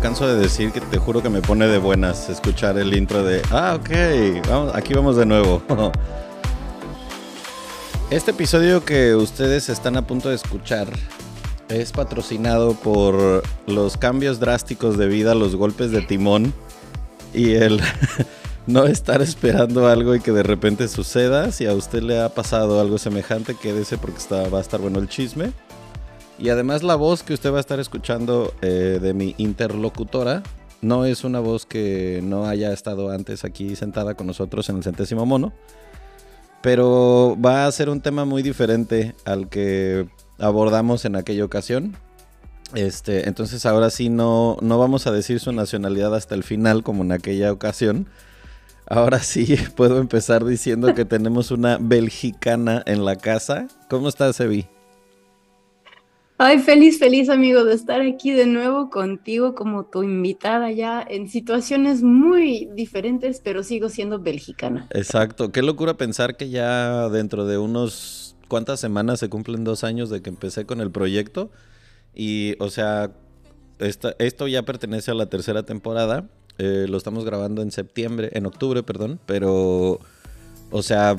canso de decir que te juro que me pone de buenas escuchar el intro de, ah, ok, vamos, aquí vamos de nuevo. Este episodio que ustedes están a punto de escuchar es patrocinado por los cambios drásticos de vida, los golpes de timón y el no estar esperando algo y que de repente suceda. Si a usted le ha pasado algo semejante, quédese porque está, va a estar bueno el chisme. Y además la voz que usted va a estar escuchando eh, de mi interlocutora no es una voz que no haya estado antes aquí sentada con nosotros en el centésimo mono, pero va a ser un tema muy diferente al que abordamos en aquella ocasión. Este, entonces ahora sí no, no vamos a decir su nacionalidad hasta el final como en aquella ocasión. Ahora sí puedo empezar diciendo que tenemos una belgicana en la casa. ¿Cómo estás, Evi? Ay, feliz, feliz amigo de estar aquí de nuevo contigo como tu invitada ya en situaciones muy diferentes, pero sigo siendo belgicana. Exacto, qué locura pensar que ya dentro de unos cuantas semanas se cumplen dos años de que empecé con el proyecto y, o sea, esto ya pertenece a la tercera temporada, eh, lo estamos grabando en septiembre, en octubre, perdón, pero, o sea,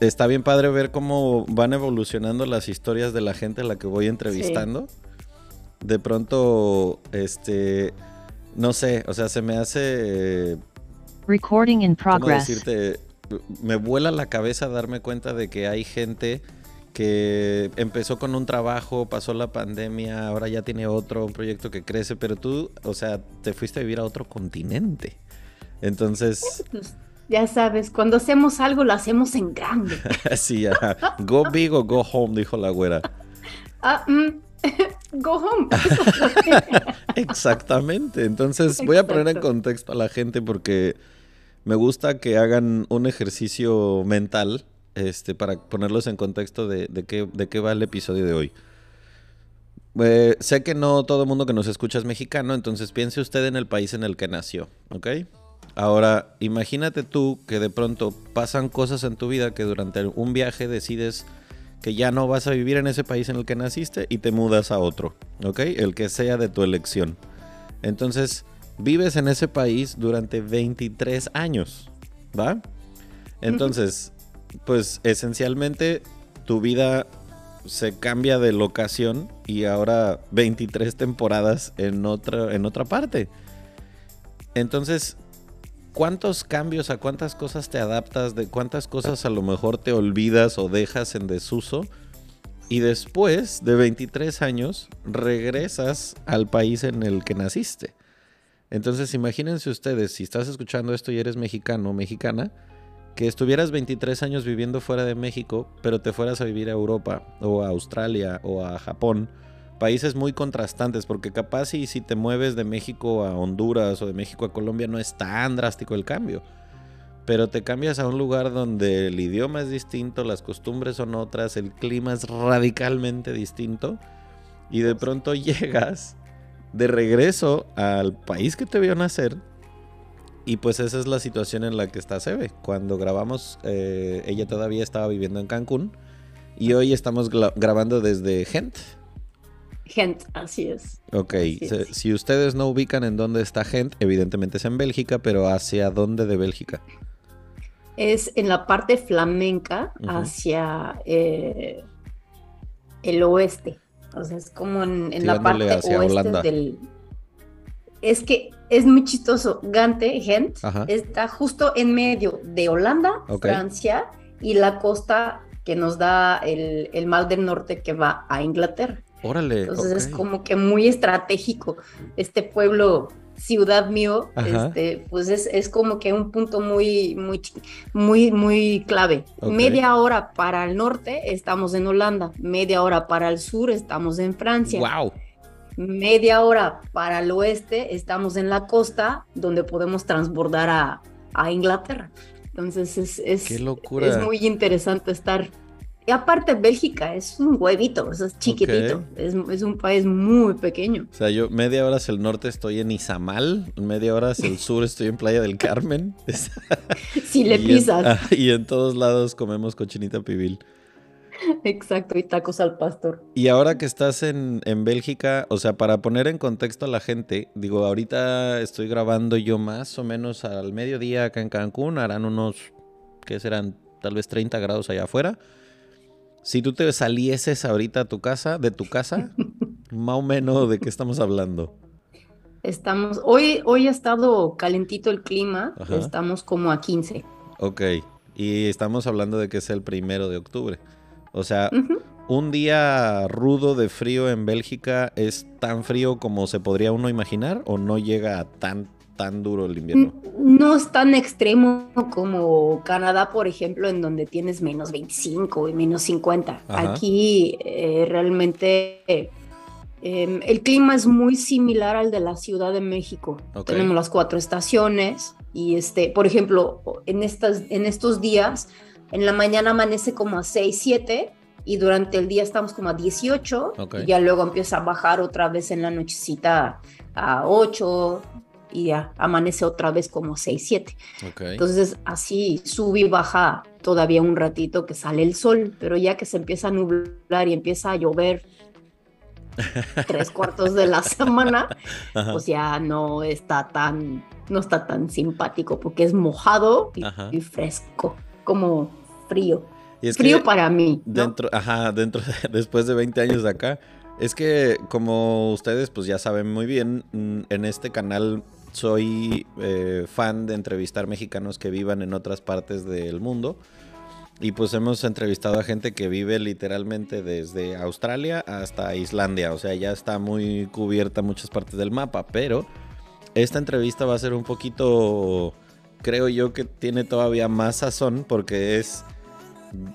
está bien padre ver cómo van evolucionando las historias de la gente a la que voy entrevistando. De pronto, este, no sé, o sea, se me hace... Recording in progress. decirte? Me vuela la cabeza darme cuenta de que hay gente que empezó con un trabajo, pasó la pandemia, ahora ya tiene otro, un proyecto que crece, pero tú, o sea, te fuiste a vivir a otro continente. Entonces... Ya sabes, cuando hacemos algo lo hacemos en grande. sí, Go big o go home, dijo la güera. Ah, mm, go home. Exactamente. Entonces voy a poner en contexto a la gente porque me gusta que hagan un ejercicio mental este, para ponerlos en contexto de, qué, de qué va el episodio de hoy. Eh, sé que no todo el mundo que nos escucha es mexicano, entonces piense usted en el país en el que nació, ¿ok? Ahora, imagínate tú que de pronto pasan cosas en tu vida que durante un viaje decides que ya no vas a vivir en ese país en el que naciste y te mudas a otro, ¿ok? El que sea de tu elección. Entonces, vives en ese país durante 23 años, ¿va? Entonces, pues esencialmente tu vida se cambia de locación y ahora 23 temporadas en otra, en otra parte. Entonces, ¿cuántos cambios, a cuántas cosas te adaptas, de cuántas cosas a lo mejor te olvidas o dejas en desuso? Y después de 23 años regresas al país en el que naciste. Entonces imagínense ustedes, si estás escuchando esto y eres mexicano o mexicana, que estuvieras 23 años viviendo fuera de México, pero te fueras a vivir a Europa o a Australia o a Japón países muy contrastantes, porque capaz y si te mueves de México a Honduras o de México a Colombia no es tan drástico el cambio. Pero te cambias a un lugar donde el idioma es distinto, las costumbres son otras, el clima es radicalmente distinto y de pronto llegas de regreso al país que te vio nacer y pues esa es la situación en la que está Sebe. Cuando grabamos, eh, ella todavía estaba viviendo en Cancún y hoy estamos grabando desde Gent, Gent, así es. Ok, si ustedes no ubican en dónde está Gent, evidentemente es en Bélgica, pero ¿hacia dónde de Bélgica? Es en la parte flamenca hacia eh, el oeste. O sea, es como en, la parte oeste del... Es que es muy chistoso. Gante, Gent, está justo en medio de Holanda, Francia y la costa que nos da el, el mar del norte que va a Inglaterra. Órale. Entonces es como que muy estratégico. Este pueblo, ciudad mío, este, pues es, como que un punto muy, muy, muy, muy clave. Media hora para el norte estamos en Holanda, media hora para el sur estamos en Francia. Wow. Media hora para el oeste estamos en la costa, donde podemos transbordar a, Inglaterra. Entonces es, es, Qué locura. es muy interesante estar y aparte, Bélgica es un huevito, es chiquitito, es, un país muy pequeño. O sea, yo media hora hacia el norte estoy en Izamal, media hora hacia el sur estoy en Playa del Carmen. si le pisas. y en todos lados comemos cochinita pibil. Exacto, y tacos al pastor. Y ahora que estás en, en, Bélgica, o sea, para poner en contexto a la gente, digo, ahorita estoy grabando yo más o menos al mediodía acá en Cancún, harán unos, ¿qué serán? Tal vez 30 grados allá afuera. Si tú te salieses ahorita a tu casa, de tu casa, más o menos de qué estamos hablando. Estamos, hoy, hoy ha estado calentito el clima, estamos como a 15. Ok, y estamos hablando de que es el primero de octubre. O sea, un día rudo de frío en Bélgica es tan frío como se podría uno imaginar o no llega a tan tan duro el invierno. No es tan extremo como Canadá, por ejemplo, en donde tienes menos 25 y menos 50. Aquí eh, realmente em, el clima es muy similar al de la Ciudad de México. Tenemos las cuatro estaciones y, este, por ejemplo, en, estas, en estos días, en la mañana amanece como a 6, 7 y durante el día estamos como a 18 y ya luego empieza a bajar otra vez en la nochecita a 8, y ya amanece otra vez como 6, 7. Entonces así sube y baja todavía un ratito que sale el sol, pero ya que se empieza a nublar y empieza a llover tres cuartos de la semana, pues ya no está tan, no está tan simpático porque es mojado y, fresco, como frío. frío para mí. Dentro, ajá, dentro, después de 20 años de acá, es que como ustedes pues ya saben muy bien, mm, en este canal soy eh, fan de entrevistar mexicanos que vivan en otras partes del mundo. Y pues hemos entrevistado a gente que vive literalmente desde Australia hasta Islandia. O sea, ya está muy cubierta muchas partes del mapa. Pero esta entrevista va a ser un poquito, creo yo que tiene todavía más sazón porque es...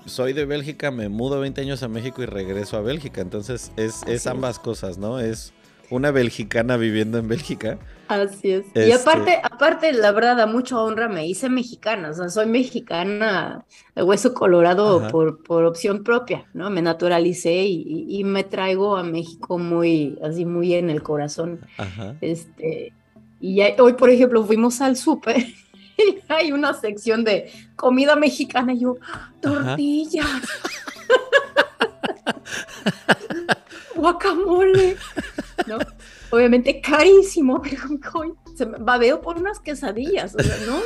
Soy de Bélgica, me mudo 20 años a México y regreso a Bélgica. Entonces es, es ambas cosas, ¿no? Es una belgicana viviendo en Bélgica. Así es. Y este aparte, aparte, la verdad, a mucha honra me hice mexicana. O sea, soy mexicana de hueso colorado por, por opción propia, ¿no? Me naturalicé y, me traigo a México muy, así muy en el corazón. Ajá. Este, y hoy, por ejemplo, fuimos al súper y hay una sección de comida mexicana y yo, tortillas. guacamole, ¿no? Obviamente carísimo, pero se me babeo por unas quesadillas, o sea, ¿no?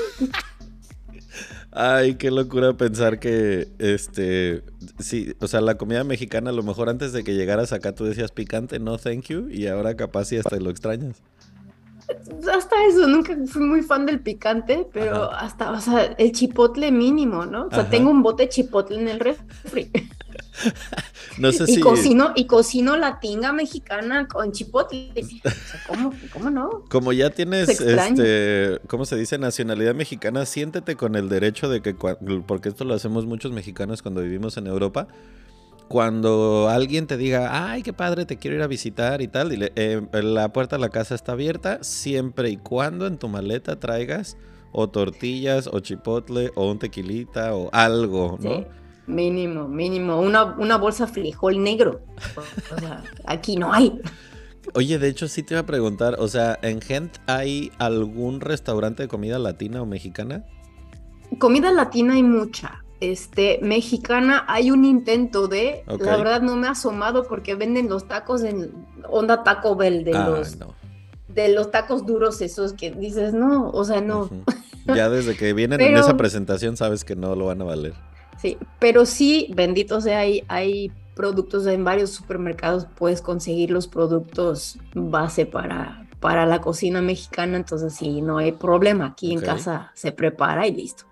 Ay, qué locura pensar que, este, sí, o sea, la comida mexicana, a lo mejor antes de que llegaras acá tú decías picante, no, thank you, y ahora capaz sí hasta lo extrañas. Hasta eso, nunca fui muy fan del picante, pero hasta, o sea, el chipotle mínimo, ¿no? O sea, tengo un bote de chipotle en el refri. No sé y Cocino, y cocino la tinga mexicana con chipotle. ¿cómo, no? Como ya tienes, este, ¿cómo se dice? Nacionalidad mexicana, siéntete con el derecho de que, porque esto lo hacemos muchos mexicanos cuando vivimos en Europa, cuando alguien te diga, ay, qué padre, te quiero ir a visitar y tal, dile, eh, la puerta de la casa está abierta siempre y cuando en tu maleta traigas o tortillas o chipotle o un tequilita o algo, ¿no? Mínimo, mínimo. Una, una bolsa frijol negro. O sea, aquí no hay. Oye, de hecho sí te iba a preguntar, o sea, ¿en Gent hay algún restaurante de comida latina o mexicana? Comida latina hay mucha. Este, mexicana hay un intento de, la verdad no me ha asomado porque venden los tacos en onda Taco Bell de ah, los de los tacos duros esos que dices, no, o sea, no. Ya desde que vienen en esa presentación sabes que no lo van a valer. Sí, pero sí, bendito sea, hay, hay productos en varios supermercados, puedes conseguir los productos base para, para la cocina mexicana, entonces sí, no hay problema, aquí en casa se prepara y listo.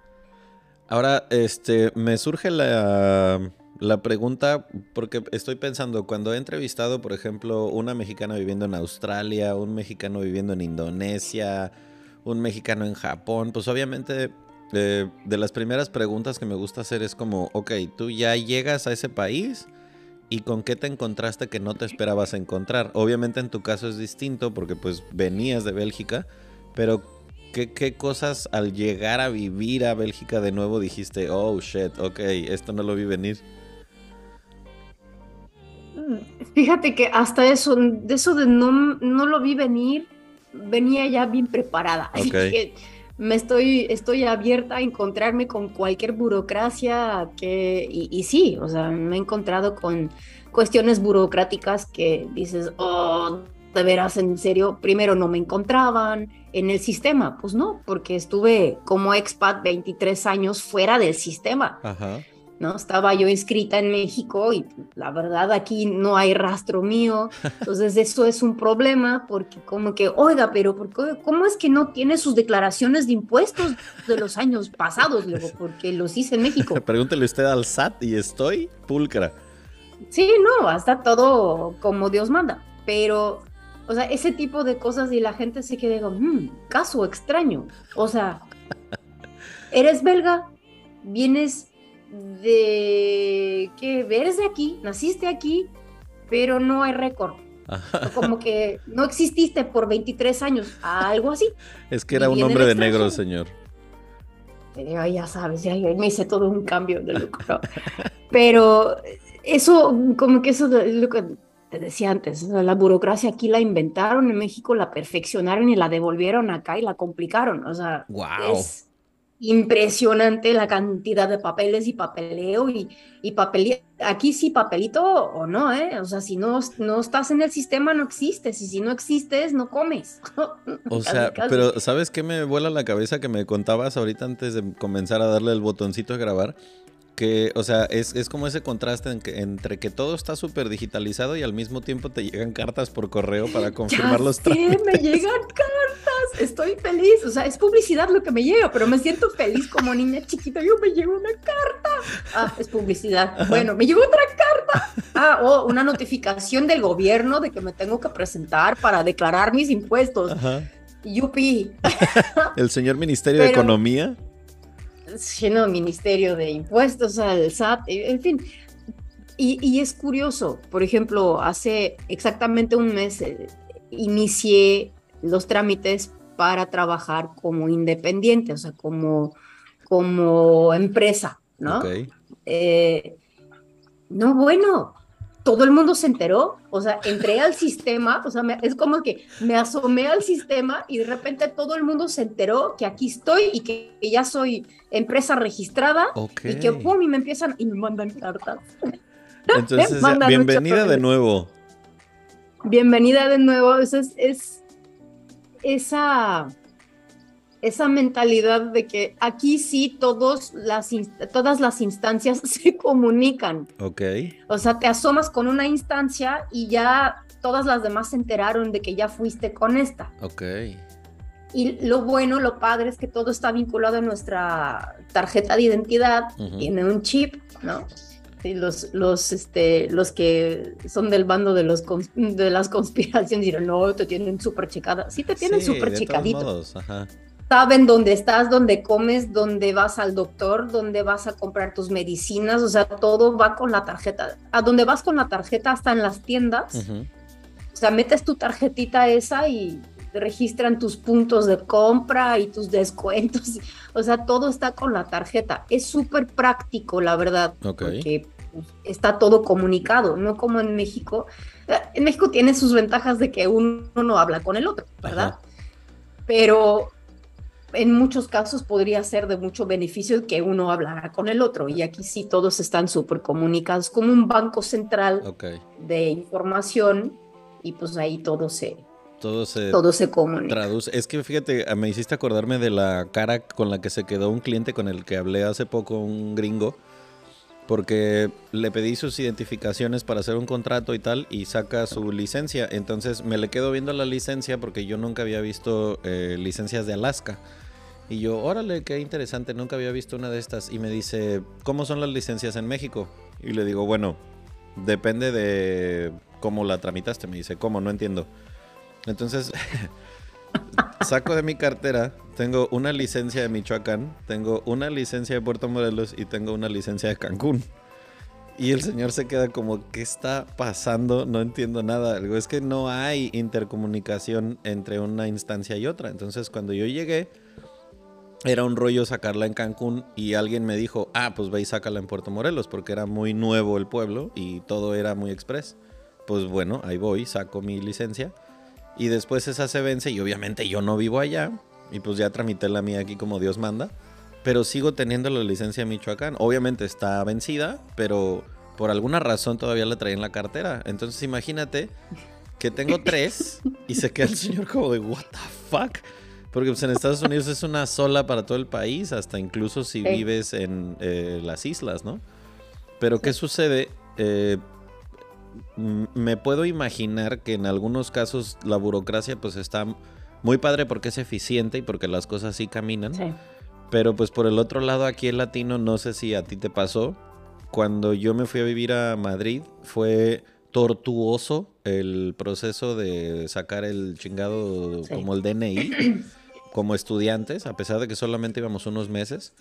Ahora, este, me surge la, la pregunta, porque estoy pensando, cuando he entrevistado, por ejemplo, una mexicana viviendo en Australia, un mexicano viviendo en Indonesia, un mexicano en Japón, pues obviamente de las primeras preguntas que me gusta hacer es como, ok, tú ya llegas a ese país y con qué te encontraste que no te esperabas encontrar. Obviamente en tu caso es distinto porque pues venías de Bélgica, pero ¿qué, qué cosas al llegar a vivir a Bélgica de nuevo dijiste, oh shit, ok, esto no lo vi venir? Fíjate que hasta eso, de eso de no, no lo vi venir, venía ya bien preparada. me estoy, estoy abierta a encontrarme con cualquier burocracia que, y, y, sí, o sea, me he encontrado con cuestiones burocráticas que dices, oh, de veras, en serio, primero no me encontraban en el sistema. Pues no, porque estuve como expat 23 años fuera del sistema. ¿No? Estaba yo inscrita en México y la verdad aquí no hay rastro mío. Entonces eso es un problema porque como que, oiga, pero ¿cómo es que no tiene sus declaraciones de impuestos de los años pasados? Luego, porque los hice en México. Pregúntele usted al SAT y estoy pulcra. Sí, no, está todo como Dios manda. Pero o sea, ese tipo de cosas y la gente se queda como, mmm, caso extraño. O sea, eres belga, vienes de que eres de aquí, naciste aquí, pero no hay récord. Como que no exististe por 23 años, algo así. Es que era un hombre de negro, señor. Eh, ya sabes, ya, me hice todo un cambio de look. Pero eso, como que eso lo que te decía antes, la burocracia aquí la inventaron en México, la perfeccionaron y la devolvieron acá y la complicaron. O sea, es impresionante la cantidad de papeles y papeleo y, y Aquí sí, papelito o no, ¿eh? O sea, si no, no estás en el sistema, no existes. Y si no existes, no comes. O sea, pero ¿sabes qué me vuela la cabeza que me contabas ahorita antes de comenzar a darle el botoncito de grabar? Que, o sea, es, es como ese contraste entre que todo está súper digitalizado y al mismo tiempo te llegan cartas por correo para confirmar los trámites. me llegan cartas, estoy feliz, o sea, es publicidad lo que me llega, pero me siento feliz como niña chiquita, yo me llegó una carta. Ah, es publicidad. Bueno, me llegó otra carta. Ah, o una notificación del gobierno de que me tengo que presentar para declarar mis impuestos. Ajá. Yupi. El señor Ministerio de Economía lleno Ministerio de Impuestos, al SAT, en fin. Y, es curioso, por ejemplo, hace exactamente un mes eh, inicié los trámites para trabajar como independiente, o sea, como, como empresa, ¿no? Eh, no, bueno, todo el mundo se enteró, o sea, entré al sistema, o sea, es como que me asomé al sistema y de repente todo el mundo se enteró que aquí estoy y que, ya soy empresa registrada y que pum, y me empiezan y me mandan cartas. Entonces, bienvenida de nuevo. Bienvenida de nuevo, eso es esa esa mentalidad de que aquí sí todos las todas las instancias se comunican. Ok. O sea, te asomas con una instancia y ya todas las demás se enteraron de que ya fuiste con esta. Ok. Y lo bueno, lo padre es que todo está vinculado a nuestra tarjeta de identidad, tiene un chip, ¿no? Y los, los, este, los que son del bando de, los de las conspiraciones dirán, no, te tienen súper checada. Sí, te tienen súper. Ajá saben dónde estás, dónde comes, dónde vas al doctor, dónde vas a comprar tus medicinas, o sea, todo va con la tarjeta. A dónde vas con la tarjeta, hasta en las tiendas. O sea, metes tu tarjetita esa y registran tus puntos de compra y tus descuentos. O sea, todo está con la tarjeta. Es súper práctico, la verdad, porque pues, está todo comunicado, no como en México. En México tiene sus ventajas de que uno no habla con el otro, ¿verdad? Pero en muchos casos podría ser de mucho beneficio que uno hablara con el otro. Y aquí sí todos están súper comunicados como un banco central de información y pues ahí todo se, todo se, todo se comunica. Traduce. Es que fíjate, me hiciste acordarme de la cara con la que se quedó un cliente con el que hablé hace poco, un gringo, porque le pedí sus identificaciones para hacer un contrato y tal y saca su licencia. Entonces me le quedo viendo la licencia porque yo nunca había visto eh, licencias de Alaska. Y yo, órale, qué interesante, nunca había visto una de estas. Y me dice, ¿cómo son las licencias en México? Y le digo, bueno, depende de cómo la tramitaste. Me dice, ¿cómo? No entiendo. Entonces, saco de mi cartera, tengo una licencia de Michoacán, tengo una licencia de Puerto Morelos y tengo una licencia de Cancún. Y el señor se queda como, ¿qué está pasando? No entiendo nada. Es que no hay intercomunicación entre una instancia y otra. Entonces, cuando yo llegué, era un rollo sacarla en Cancún y alguien me dijo, ah, pues ve y sácala en Puerto Morelos porque era muy nuevo el pueblo y todo era muy express. Pues bueno, ahí voy, saco mi licencia y después esa se vence y obviamente yo no vivo allá y pues ya tramité la mía aquí como Dios manda. Pero sigo teniendo la licencia de Michoacán. Obviamente está vencida, pero por alguna razón todavía la traía en la cartera. Entonces imagínate que tengo tres y se queda el señor como de, ¿What the fuck? Porque pues, en Estados Unidos es una sola para todo el país, hasta incluso si vives en eh, las islas, ¿no? Pero ¿qué sucede? Eh, me puedo imaginar que en algunos casos la burocracia pues está muy padre porque es eficiente y porque las cosas sí caminan. Pero pues por el otro lado aquí el latino, no sé si a ti te pasó, cuando yo me fui a vivir a Madrid fue tortuoso el proceso de sacar el chingado como el DNI como estudiantes, a pesar de que solamente íbamos unos meses.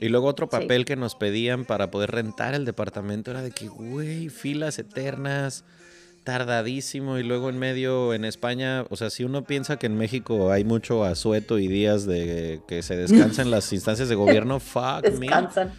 Y luego otro papel que nos pedían para poder rentar el departamento era de que, güey, filas eternas, tardadísimo. Y luego en medio, en España, o sea, si uno piensa que en México hay mucho asueto y días de que se descansan las instancias de gobierno, fuck Descansan.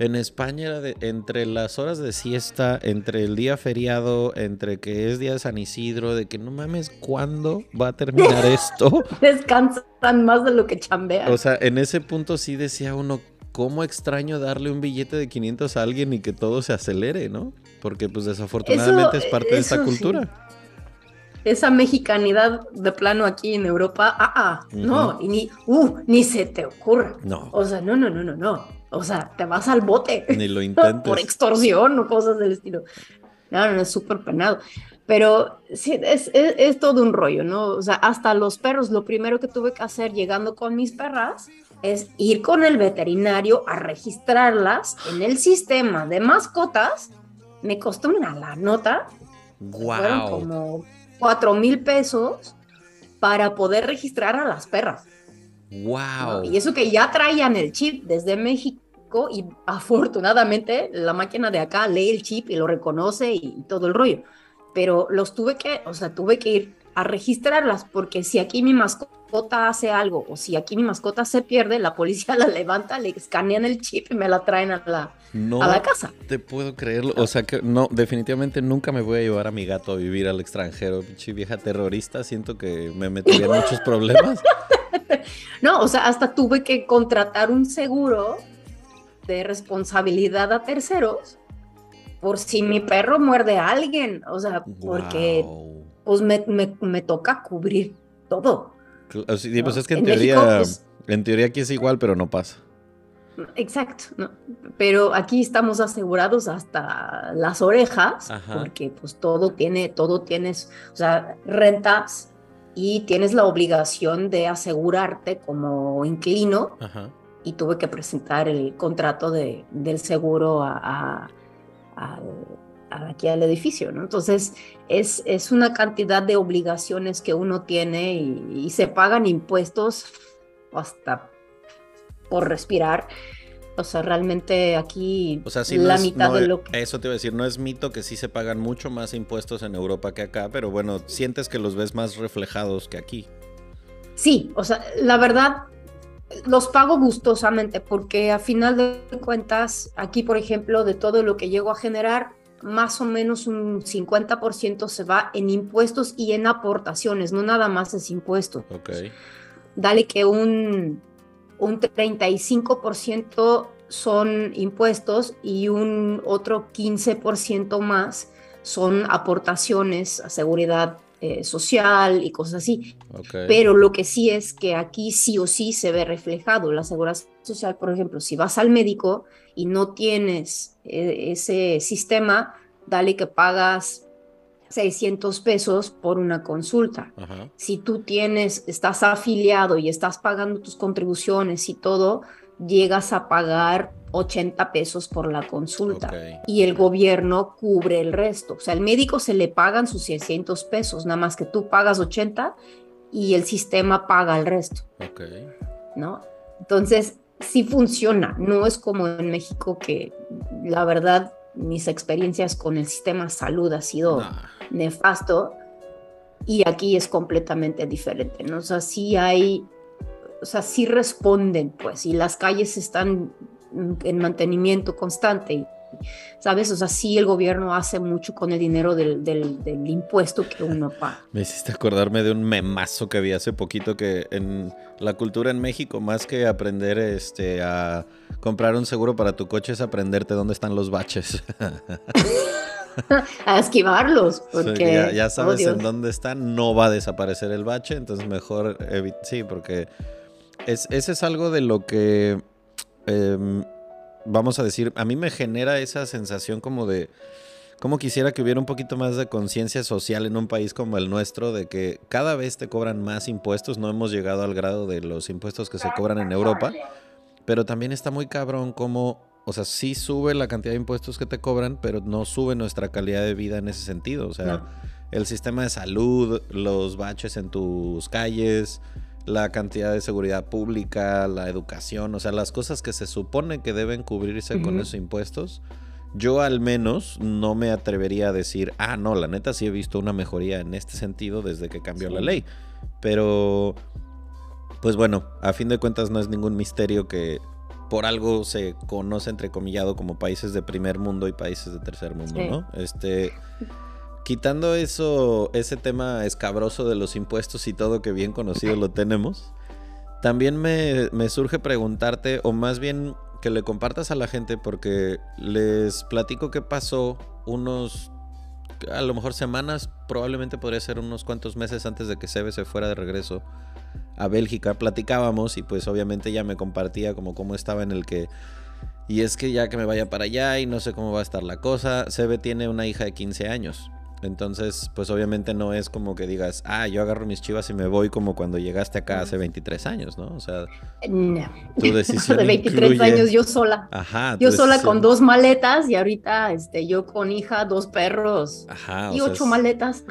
En España era de, entre las horas de siesta, entre el día feriado, entre que es día de San Isidro, de que no mames, ¿cuándo va a terminar esto? Descansan más de lo que chambean. O sea, en ese punto sí decía uno, ¿cómo extraño darle un billete de 500 a alguien y que todo se acelere, ¿no? Porque pues desafortunadamente es parte de esta cultura. Esa mexicanidad de plano aquí en Europa, ah, ah, no, y ni, uh, ni se te ocurra. No. O sea, no, no, no, no, no. O sea, te vas al bote. Ni lo. Por extorsión o cosas del estilo. No, no, es súper penado. Pero sí, es, es, es, todo un rollo, ¿no? O sea, hasta los perros, lo primero que tuve que hacer llegando con mis perras es ir con el veterinario a registrarlas en el sistema de mascotas. Me costó una la nota. Wow. Fueron como cuatro mil pesos para poder registrar a las perras. Wow. Y eso que ya traían el chip desde México y afortunadamente la máquina de acá lee el chip y lo reconoce y todo el rollo. Pero los tuve que, o sea, tuve que ir a registrarlas porque si aquí mi mascota hace algo o si aquí mi mascota se pierde, la policía la levanta, le escanean el chip y me la traen a la, a la casa. Te puedo creerlo. O sea que no, definitivamente nunca me voy a llevar a mi gato a vivir al extranjero. Pinche vieja terrorista, siento que me metería en muchos problemas. no, o sea, hasta tuve que contratar un seguro de responsabilidad a terceros por si mi perro muerde a alguien. O sea, porque pues me, toca cubrir todo. pues es que en, teoría, pues en teoría aquí es igual, pero no pasa. Exacto, pero aquí estamos asegurados hasta las orejas, porque pues todo tiene, todo tienes, o sea, rentas y tienes la obligación de asegurarte como inquilino y tuve que presentar el contrato de, del seguro a, aquí al edificio, ¿no? Entonces es, es una cantidad de obligaciones que uno tiene y, y se pagan impuestos hasta por respirar. O sea, realmente aquí o sea, la mitad de lo que... Eso te iba a decir, no es mito que sí se pagan mucho más impuestos en Europa que acá, pero bueno, sientes que los ves más reflejados que aquí. Sí, o sea, la verdad, los pago gustosamente porque a final de cuentas, aquí, por ejemplo, de todo lo que llego a generar, más o menos un 50% se va en impuestos y en aportaciones, no nada más es impuesto. Ok. Dale que un un 35% son impuestos y un otro 15% más son aportaciones a seguridad eh, social y cosas así. Pero lo que sí es que aquí sí o sí se ve reflejado. La seguridad social, por ejemplo, si vas al médico y no tienes eh, ese sistema, dale que pagas 600 pesos por una consulta. Si tú tienes, estás afiliado y estás pagando tus contribuciones y todo, llegas a pagar 80 pesos por la consulta y el gobierno cubre el resto. O sea, al médico se le pagan sus 600 pesos, nada más que tú pagas 80 y el sistema paga el resto. ¿No? Entonces, sí funciona, no es como en México que la verdad mis experiencias con el sistema salud ha sido nefasto y aquí es completamente diferente, ¿no? O sea, sí hay, o sea, sí responden, pues, y las calles están en mantenimiento constante ¿sabes? O sea, sí el gobierno hace mucho con el dinero del, del, del impuesto que uno paga. Me hiciste acordarme de un memazo que vi hace poquito que en la cultura en México, más que aprender este, a comprar un seguro para tu coche, es aprenderte dónde están los baches. a esquivarlos, porque... ya, sabes en dónde están, no va a desaparecer el bache, entonces mejor... Sí, porque es, ese es algo de lo que... Em, vamos a decir, a mí me genera esa sensación como de... Como quisiera que hubiera un poquito más de conciencia social en un país como el nuestro, de que cada vez te cobran más impuestos, no hemos llegado al grado de los impuestos que se cobran en Europa, pero también está muy cabrón como o sea, sí sube la cantidad de impuestos que te cobran, pero no sube nuestra calidad de vida en ese sentido. O sea, el sistema de salud, los baches en tus calles, la cantidad de seguridad pública, la educación, o sea, las cosas que se supone que deben cubrirse con esos impuestos. Yo al menos no me atrevería a decir, ah, no, la neta sí he visto una mejoría en este sentido desde que cambió la ley. Pero, pues bueno, a fin de cuentas no es ningún misterio que por algo se conoce entrecomillado como países de primer mundo y países de tercer mundo, ¿no? Este quitando eso, ese tema escabroso de los impuestos y todo que bien conocido lo tenemos, también me, surge preguntarte, o más bien que le compartas a la gente, porque les platico qué pasó unos, a lo mejor semanas, probablemente podría ser unos cuantos meses antes de que Sebe se fuera de regreso a Bélgica, platicábamos y pues obviamente ya me compartía como cómo estaba en el que... Y es que ya que me vaya para allá y no sé cómo va a estar la cosa, Sebe tiene una hija de 15 años. Entonces, pues obviamente no es como que digas, ah, yo agarro mis chivas y me voy como cuando llegaste acá hace 23 años, ¿no? O sea, no. tu decisión. de 23 años yo sola. Ajá. Yo sola con dos maletas y ahorita este, yo con hija, dos perros Ajá, y ocho maletas.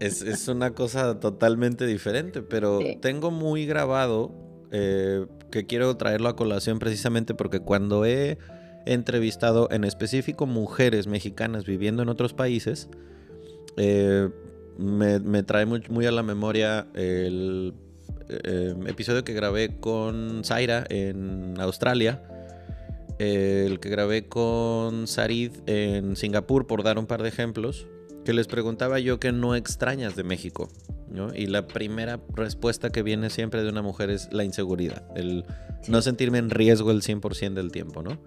Es, es, una cosa totalmente diferente, pero tengo muy grabado eh, que quiero traerlo a colación precisamente porque cuando he entrevistado en específico mujeres mexicanas viviendo en otros países, eh, me, trae muy, a la memoria el eh, episodio que grabé con Zaira en Australia, el que grabé con Sarid en Singapur, por dar un par de ejemplos, que les preguntaba yo que no extrañas de México. Y la primera respuesta que viene siempre de una mujer es la inseguridad, el no sentirme en riesgo el 100% del tiempo, ¿no?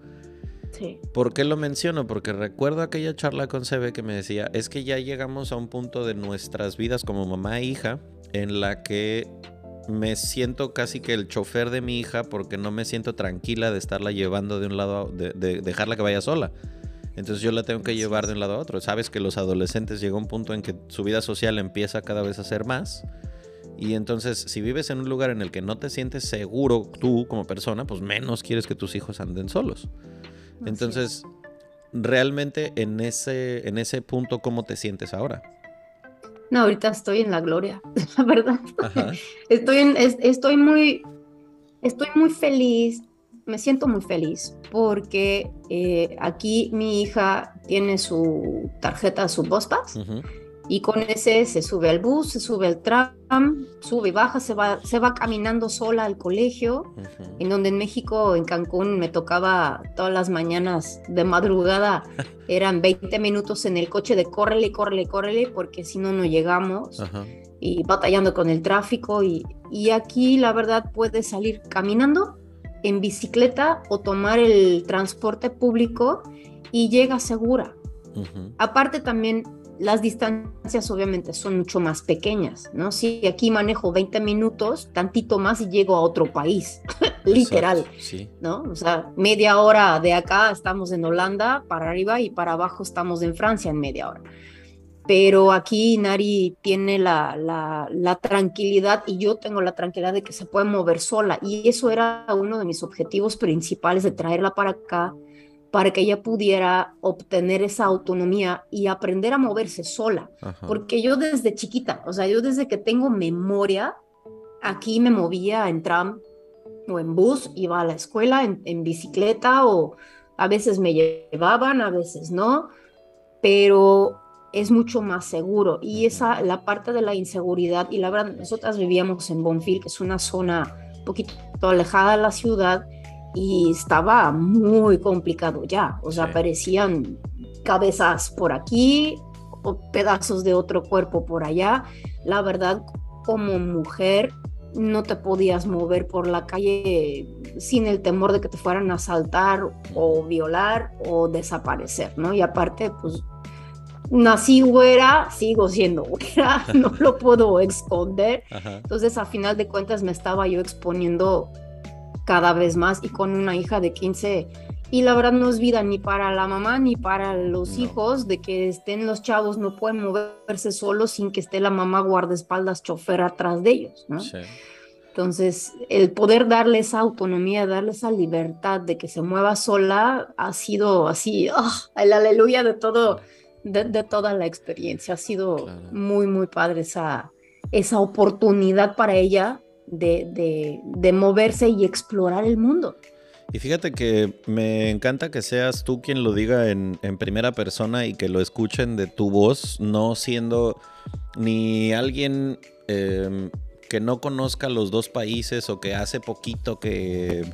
¿Por qué lo menciono? Porque recuerdo aquella charla con Sebe que me decía, es que ya llegamos a un punto de nuestras vidas como mamá e hija en la que me siento casi que el chofer de mi hija porque no me siento tranquila de estarla llevando de un lado, a, de, de, dejarla que vaya sola. Entonces yo la tengo que llevar de un lado a otro. Sabes que los adolescentes llega un punto en que su vida social empieza cada vez a ser más. Y entonces si vives en un lugar en el que no te sientes seguro tú como persona, pues menos quieres que tus hijos anden solos. Entonces, realmente en ese, en ese punto, ¿cómo te sientes ahora? No, ahorita estoy en la gloria, la verdad. Estoy, en, estoy, muy, estoy muy feliz, me siento muy feliz porque eh, aquí mi hija tiene su tarjeta, su Bospas, y con ese se sube al bus, se sube al tram, sube y baja, se va, se va caminando sola al colegio, en donde en México, en Cancún, me tocaba todas las mañanas de madrugada, eran 20 minutos en el coche de córrele, córrele, córrele, porque si no, no llegamos, y batallando con el tráfico, y, y aquí la verdad puede salir caminando, en bicicleta o tomar el transporte público y llega segura. Aparte también las distancias obviamente son mucho más pequeñas, ¿no? Si aquí manejo 20 minutos, tantito más y llego a otro país, literal, ¿no? O sea, media hora de acá estamos en Holanda, para arriba y para abajo estamos en Francia en media hora. Pero aquí Nari tiene la, la, la tranquilidad y yo tengo la tranquilidad de que se puede mover sola. Y eso era uno de mis objetivos principales de traerla para acá, para que ella pudiera obtener esa autonomía y aprender a moverse sola. Porque yo desde chiquita, o sea, yo desde que tengo memoria, aquí me movía en tram o en bus, iba a la escuela en, bicicleta o a veces me llevaban, a veces no, pero es mucho más seguro. Y esa, la parte de la inseguridad, y la verdad, nosotras vivíamos en Bonfil, que es una zona un poquito alejada de la ciudad, y estaba muy complicado ya, o sea, aparecían cabezas por aquí o pedazos de otro cuerpo por allá. La verdad, como mujer, no te podías mover por la calle sin el temor de que te fueran a asaltar o violar o desaparecer, ¿no? Y aparte, pues nací güera, sigo siendo güera, no lo puedo esconder. Entonces, a final de cuentas, me estaba yo exponiendo cada vez más y con una hija de 15 y la verdad no es vida ni para la mamá ni para los hijos de que estén los chavos, no pueden moverse solos sin que esté la mamá guardaespaldas chofer atrás de ellos, ¿no? Entonces, el poder darle esa autonomía, darle esa libertad de que se mueva sola, ha sido así, oh, el aleluya de todo, de, toda la experiencia. Ha sido muy, muy padre esa, esa oportunidad para ella de, de moverse y explorar el mundo. Y fíjate que me encanta que seas tú quien lo diga en, primera persona y que lo escuchen de tu voz, no siendo ni alguien em, que no conozca los dos países o que hace poquito que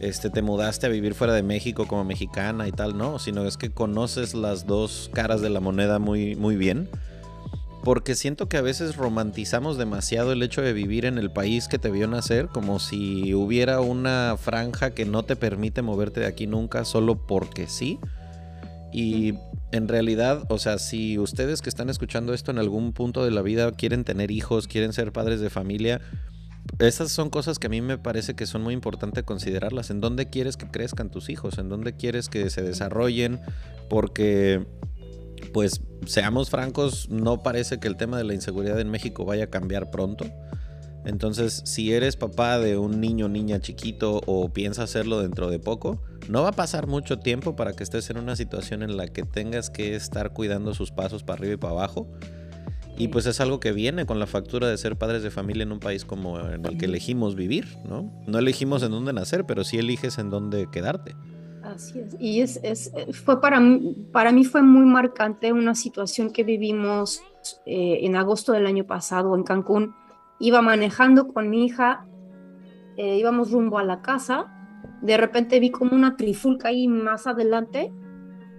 este, te mudaste a vivir fuera de México como mexicana y tal, no, sino es que conoces las dos caras de la moneda muy, muy bien porque siento que a veces romantizamos demasiado el hecho de vivir en el país que te vio nacer, como si hubiera una franja que no te permite moverte de aquí nunca solo porque sí. Y en realidad, o sea, si ustedes que están escuchando esto en algún punto de la vida quieren tener hijos, quieren ser padres de familia, esas son cosas que a mí me parece que son muy importantes considerarlas. ¿En dónde quieres que crezcan tus hijos? ¿En dónde quieres que se desarrollen? Porque pues seamos francos, no parece que el tema de la inseguridad en México vaya a cambiar pronto. Entonces, si eres papá de un niño niña chiquito o piensas hacerlo dentro de poco, no va a pasar mucho tiempo para que estés en una situación en la que tengas que estar cuidando sus pasos para arriba y para abajo. Y pues es algo que viene con la factura de ser padres de familia en un país como en el que elegimos vivir, ¿no? No elegimos en dónde nacer, pero sí eliges en dónde quedarte. Así es. Y es, es, fue para mí, para mí fue muy marcante una situación que vivimos eh, en agosto del año pasado en Cancún. Iba manejando con mi hija, eh, íbamos rumbo a la casa. De repente vi como una trifulca ahí más adelante.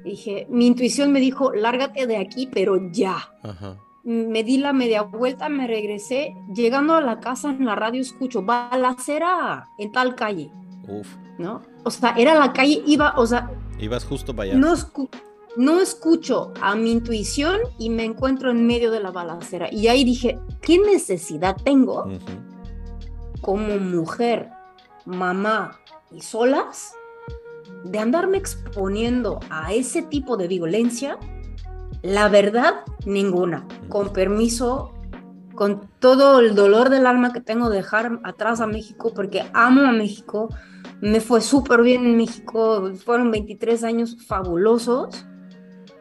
dije, mi intuición me dijo, lárgate de aquí, pero ya. Me di la media vuelta, me regresé. Llegando a la casa en la radio escucho, balacera en tal calle. Uf. ¿No? o sea, era la calle, iba, o sea... Ibas justo para allá. No, no escucho a mi intuición y me encuentro en medio de la balacera. Y ahí dije, ¿qué necesidad tengo como mujer, mamá y solas de andarme exponiendo a ese tipo de violencia? La verdad, ninguna. Con permiso, con todo el dolor del alma que tengo de dejar atrás a México, porque amo a México, me fue súper bien en México, fueron 23 años fabulosos,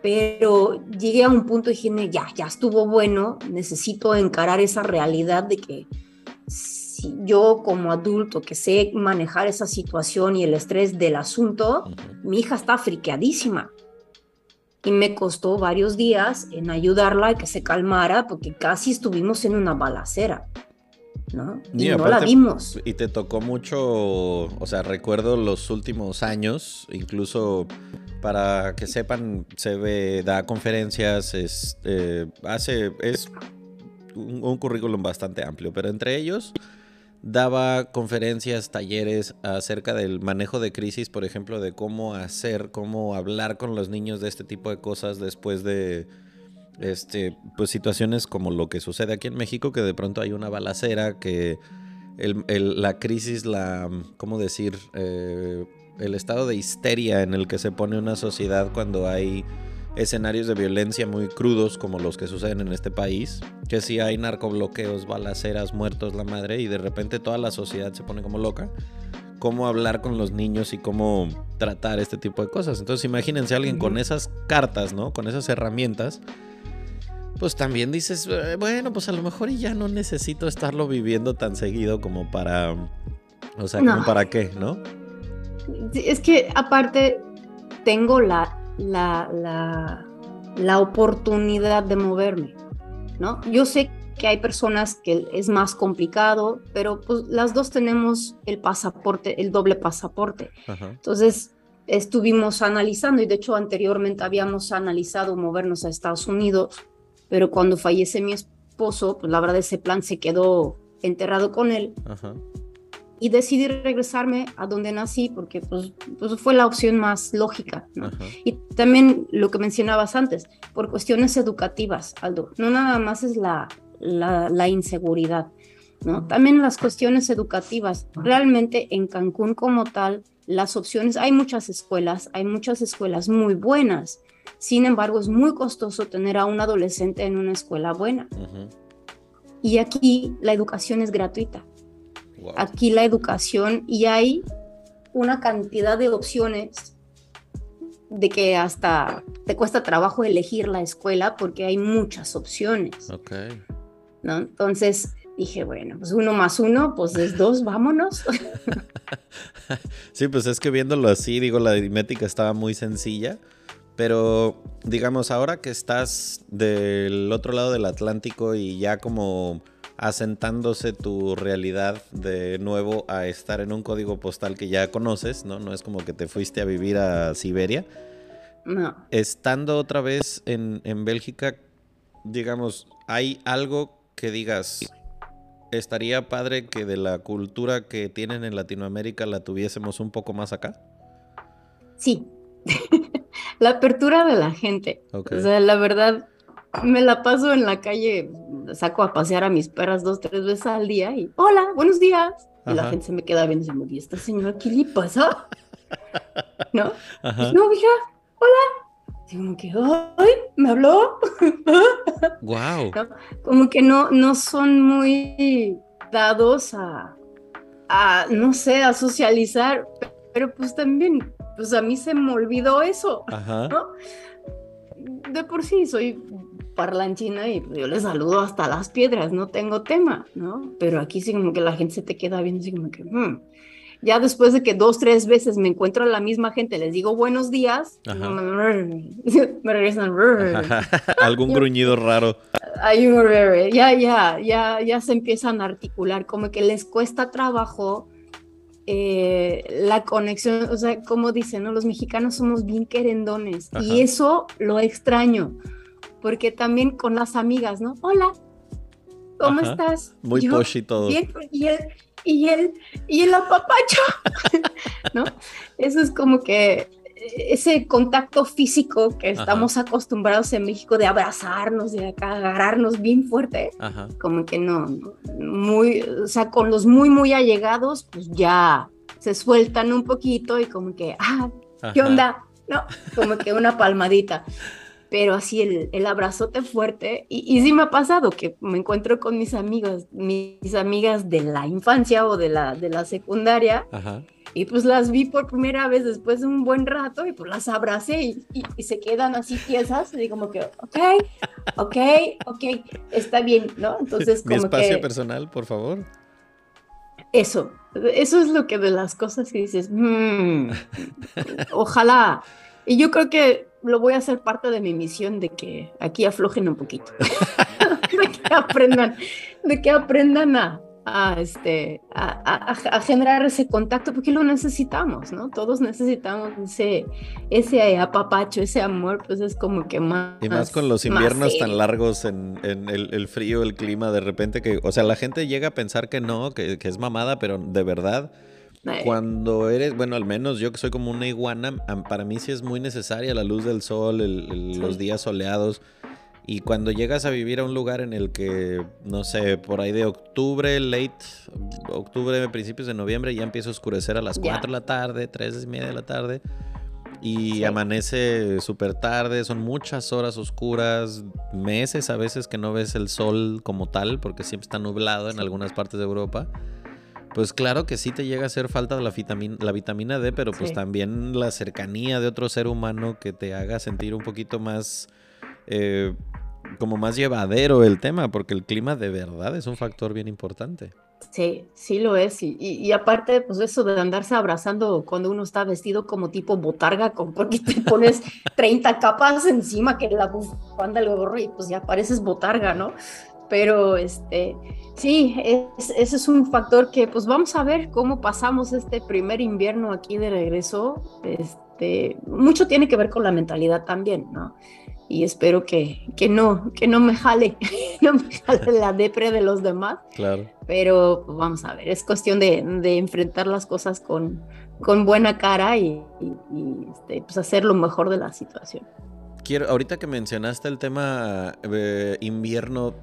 pero llegué a un punto y dije, ya, ya estuvo bueno, necesito encarar esa realidad de que si yo como adulto que sé manejar esa situación y el estrés del asunto, mi hija está friqueadísima. Y me costó varios días en ayudarla a que se calmara porque casi estuvimos en una balacera. ¿No? Y, no la vimos. Y te tocó mucho, o sea, recuerdo los últimos años, incluso para que sepan, se ve, da conferencias, es, eh, hace, es un, currículum bastante amplio, pero entre ellos daba conferencias, talleres acerca del manejo de crisis, por ejemplo, de cómo hacer, cómo hablar con los niños de este tipo de cosas después de este, pues situaciones como lo que sucede aquí en México, que de pronto hay una balacera, que la crisis, la, ¿cómo decir? Eh, el estado de histeria en el que se pone una sociedad cuando hay escenarios de violencia muy crudos como los que suceden en este país, que si hay narcobloqueos, balaceras, muertos, la madre, y de repente toda la sociedad se pone como loca, cómo hablar con los niños y cómo tratar este tipo de cosas. Entonces imagínense a alguien con esas cartas, ¿no? Con esas herramientas pues también dices, eh, bueno, pues a lo mejor ya no necesito estarlo viviendo tan seguido como para, o sea, como para qué, ¿no? Es que aparte tengo la, la, la, la oportunidad de moverme, ¿no? Yo sé que hay personas que es más complicado, pero pues las dos tenemos el pasaporte, el doble pasaporte. Entonces, estuvimos analizando y de hecho anteriormente habíamos analizado movernos a Estados Unidos, pero cuando fallece mi esposo, pues la verdad ese plan se quedó enterrado con él. Y decidí regresarme a donde nací porque pues, pues fue la opción más lógica. Y también lo que mencionabas antes, por cuestiones educativas, Aldo, no nada más es la, la, la inseguridad, ¿no? También las cuestiones educativas. Realmente en Cancún como tal, las opciones, hay muchas escuelas, hay muchas escuelas muy buenas. Sin embargo, es muy costoso tener a un adolescente en una escuela buena. Y aquí la educación es gratuita. Aquí la educación y hay una cantidad de opciones de que hasta te cuesta trabajo elegir la escuela porque hay muchas opciones. ¿no? Entonces dije, bueno, pues uno más uno, pues es dos, vámonos. sí, pues es que viéndolo así, digo, la aritmética estaba muy sencilla. Pero digamos, ahora que estás del otro lado del Atlántico y ya como asentándose tu realidad de nuevo a estar en un código postal que ya conoces, ¿no? No es como que te fuiste a vivir a Siberia. No. Estando otra vez en, en Bélgica, digamos, ¿hay algo que digas, estaría padre que de la cultura que tienen en Latinoamérica la tuviésemos un poco más acá? Sí, la apertura de la gente. O sea, la verdad, me la paso en la calle, saco a pasear a mis perras dos, tres veces al día y hola, buenos días. Y la gente se me queda viendo y se me dice, ¿esta señora qué le pasa? ¿No? no, hija, hola. Y como que, ¡ay! ¿Me habló? ¡Wow! Como que no, no son muy dados a, a, no sé, a socializar, pero pues también pues a mí se me olvidó eso, ¿no? De por sí soy parlanchina y yo le saludo hasta las piedras, no tengo tema, ¿no? Pero aquí sí como que la gente se te queda viendo así como que, hmm". ya después de que dos, tres veces me encuentro a la misma gente, les digo buenos días, me regresan. Algún gruñido raro. ya, ya, ya, ya se empiezan a articular, como que les cuesta trabajo eh, la conexión, o sea, como dicen, ¿no? Los mexicanos somos bien querendones y eso lo extraño, porque también con las amigas, ¿no? Hola, ¿cómo estás? Muy Yo, y todo. y él, y él, y el apapacho, ¿no? Eso es como que ese contacto físico que estamos acostumbrados en México de abrazarnos, de acá agarrarnos bien fuerte, como que no, muy, o sea, con los muy, muy allegados, pues ya se sueltan un poquito y como que, ah, ¿qué onda? No, como que una palmadita. Pero así el, el abrazote fuerte, y, y, sí me ha pasado que me encuentro con mis amigas, mis amigas de la infancia o de la, de la secundaria, Ajá y pues las vi por primera vez después de un buen rato y pues las abracé y, y, se quedan así piezas y como que, ok, ok, ok, está bien, ¿no? Entonces como Mi espacio personal, por favor. Eso, eso es lo que de las cosas que dices, mmm, ojalá. Y yo creo que lo voy a hacer parte de mi misión de que aquí aflojen un poquito, de que aprendan, de que aprendan a, a, este, a, generar ese contacto porque lo necesitamos, ¿no? Todos necesitamos ese, ese apapacho, ese amor, pues es como que más... Y más con los inviernos tan largos en, el, frío, el clima, de repente que, o sea, la gente llega a pensar que no, que, es mamada, pero de verdad... Cuando eres, bueno, al menos yo que soy como una iguana, para mí sí es muy necesaria la luz del sol, los días soleados. Y cuando llegas a vivir a un lugar en el que, no sé, por ahí de octubre, late, octubre, principios de noviembre, ya empieza a oscurecer a las 4 de la tarde, 3 y media de la tarde. Y amanece súper tarde, son muchas horas oscuras, meses a veces que no ves el sol como tal, porque siempre está nublado en algunas partes de Europa. Pues claro que sí te llega a hacer falta la vitamina, la vitamina D, pero pues también la cercanía de otro ser humano que te haga sentir un poquito más eh, como más llevadero el tema, porque el clima de verdad es un factor bien importante. Sí, sí lo es. Y, y, aparte, pues eso de andarse abrazando cuando uno está vestido como tipo botarga, porque te pones 30 capas encima que la bufanda, el gorro y pues ya pareces botarga, ¿no? Pero este, sí, ese es un factor que pues vamos a ver cómo pasamos este primer invierno aquí de regreso. Este, mucho tiene que ver con la mentalidad también, ¿no? Y espero que, que, no, que no me jale, no me jale la depre de los demás. Claro. Pero pues, vamos a ver, es cuestión de, de enfrentar las cosas con, con buena cara y, este, pues hacer lo mejor de la situación. Quiero, ahorita que mencionaste el tema de invierno,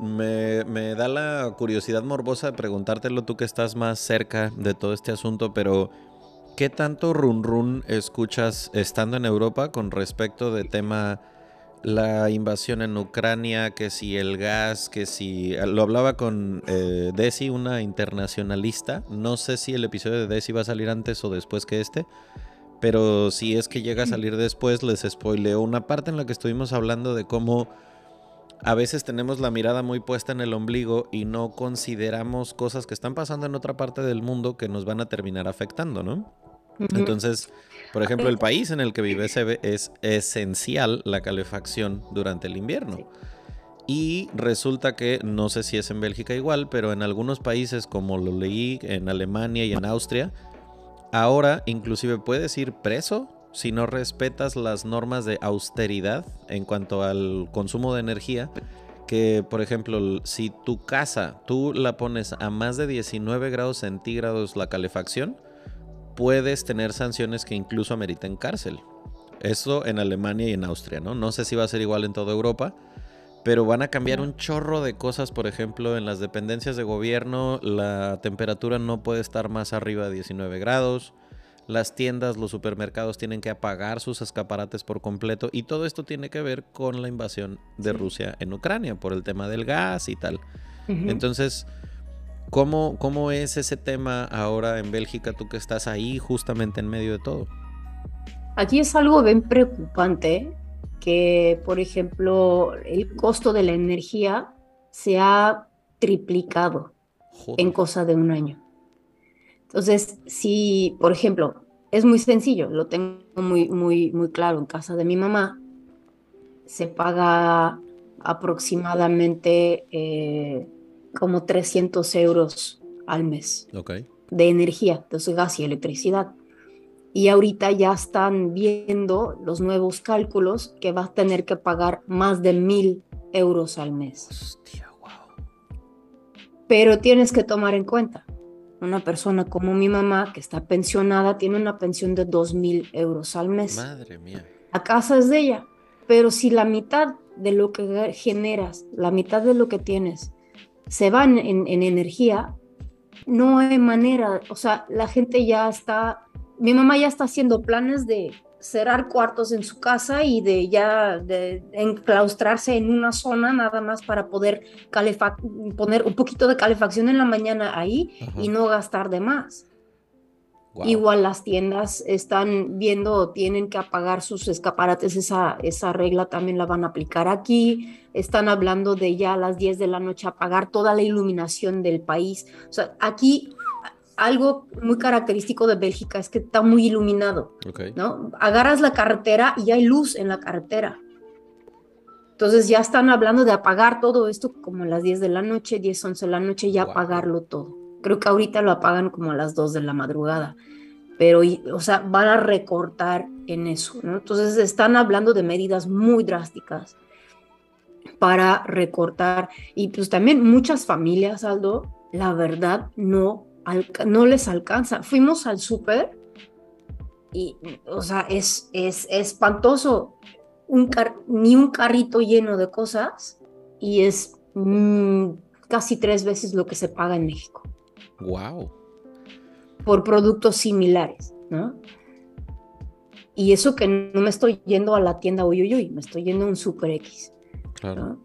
me, me da la curiosidad morbosa de preguntártelo tú que estás más cerca de todo este asunto, pero ¿Qué tanto run run escuchas estando en Europa con respecto de tema la invasión en Ucrania, que si el gas, que si... Lo hablaba con eh, Desi, una internacionalista. No sé si el episodio de Desi va a salir antes o después que este. Pero si es que llega a salir después, les spoileo una parte en la que estuvimos hablando de cómo a veces tenemos la mirada muy puesta en el ombligo y no consideramos cosas que están pasando en otra parte del mundo que nos van a terminar afectando, ¿no? Entonces, por ejemplo, el país en el que vive ve es esencial la calefacción durante el invierno. Y resulta que, no sé si es en Bélgica igual, pero en algunos países como lo leí en Alemania y en Austria, ahora inclusive puedes ir preso si no respetas las normas de austeridad en cuanto al consumo de energía. Que, por ejemplo, si tu casa tú la pones a más de 19 grados centígrados la calefacción, puedes tener sanciones que incluso ameriten cárcel. Eso en Alemania y en Austria, ¿no? No sé si va a ser igual en toda Europa, pero van a cambiar un chorro de cosas, por ejemplo, en las dependencias de gobierno, la temperatura no puede estar más arriba de 19 grados, las tiendas, los supermercados tienen que apagar sus escaparates por completo y todo esto tiene que ver con la invasión de Rusia en Ucrania por el tema del gas y tal. Entonces, ¿Cómo, ¿Cómo es ese tema ahora en Bélgica, tú que estás ahí justamente en medio de todo? Aquí es algo bien preocupante que, por ejemplo, el costo de la energía se ha triplicado en cosa de un año. Entonces, si, por ejemplo, es muy sencillo, lo tengo muy, muy, muy claro en casa de mi mamá, se paga aproximadamente eh, como 300 euros al mes de energía, de gas y electricidad. Y ahorita ya están viendo los nuevos cálculos que va a tener que pagar más de mil euros al mes. Pero tienes que tomar en cuenta, una persona como mi mamá, que está pensionada, tiene una pensión de dos mil euros al mes. Madre mía. La casa es de ella, pero si la mitad de lo que generas, la mitad de lo que tienes, se van en, energía, no hay manera, o sea, la gente ya está, mi mamá ya está haciendo planes de cerrar cuartos en su casa y de ya de enclaustrarse en una zona nada más para poder poner un poquito de calefacción en la mañana ahí y no gastar de más. Igual las tiendas están viendo, tienen que apagar sus escaparates, esa, esa regla también la van a aplicar aquí. Están hablando de ya a las 10 de la noche apagar toda la iluminación del país. O sea, aquí algo muy característico de Bélgica es que está muy iluminado. ¿no? Agarras la carretera y hay luz en la carretera. Entonces ya están hablando de apagar todo esto como a las 10 de la noche, 10, 11 de la noche, ya apagarlo todo. Creo que ahorita lo apagan como a las 2 de la madrugada, pero, o sea, van a recortar en eso, ¿no? Entonces están hablando de medidas muy drásticas para recortar. Y pues también muchas familias, Aldo, la verdad, no, no les alcanza. Fuimos al súper y, o sea, es, es, espantoso. Un ni un carrito lleno de cosas y es mm, casi tres veces lo que se paga en México. Wow. Por productos similares, ¿no? Y eso que no me estoy yendo a la tienda Uyuyuy, me estoy yendo a un Super X. Claro.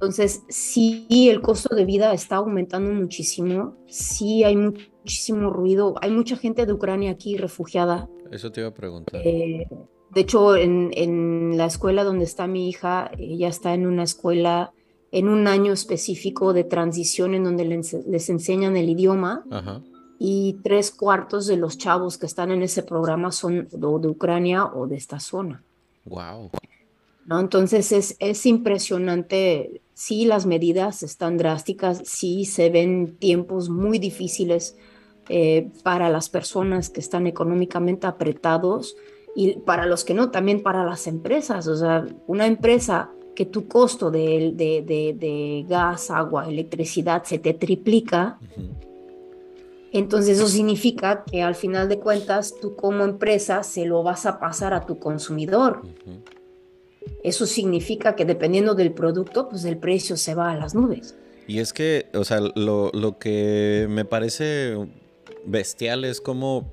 Entonces, sí, el costo de vida está aumentando muchísimo, sí hay muchísimo ruido, hay mucha gente de Ucrania aquí refugiada. Eso te iba a preguntar. Eh, de hecho, en, en, la escuela donde está mi hija, ella está en una escuela en un año específico de transición en donde les, enseñan el idioma. Y tres cuartos de los chavos que están en ese programa son de, Ucrania o de esta zona. Wow. ¿no? Entonces es, es impresionante, sí las medidas están drásticas, sí se ven tiempos muy difíciles eh, para las personas que están económicamente apretados y para los que no, también para las empresas. O sea, una empresa que tu costo de, de, gas, agua, electricidad se te triplica, entonces eso significa que al final de cuentas tú como empresa se lo vas a pasar a tu consumidor. Eso significa que dependiendo del producto, pues el precio se va a las nubes. Y es que, o sea, lo, lo que me parece bestial es como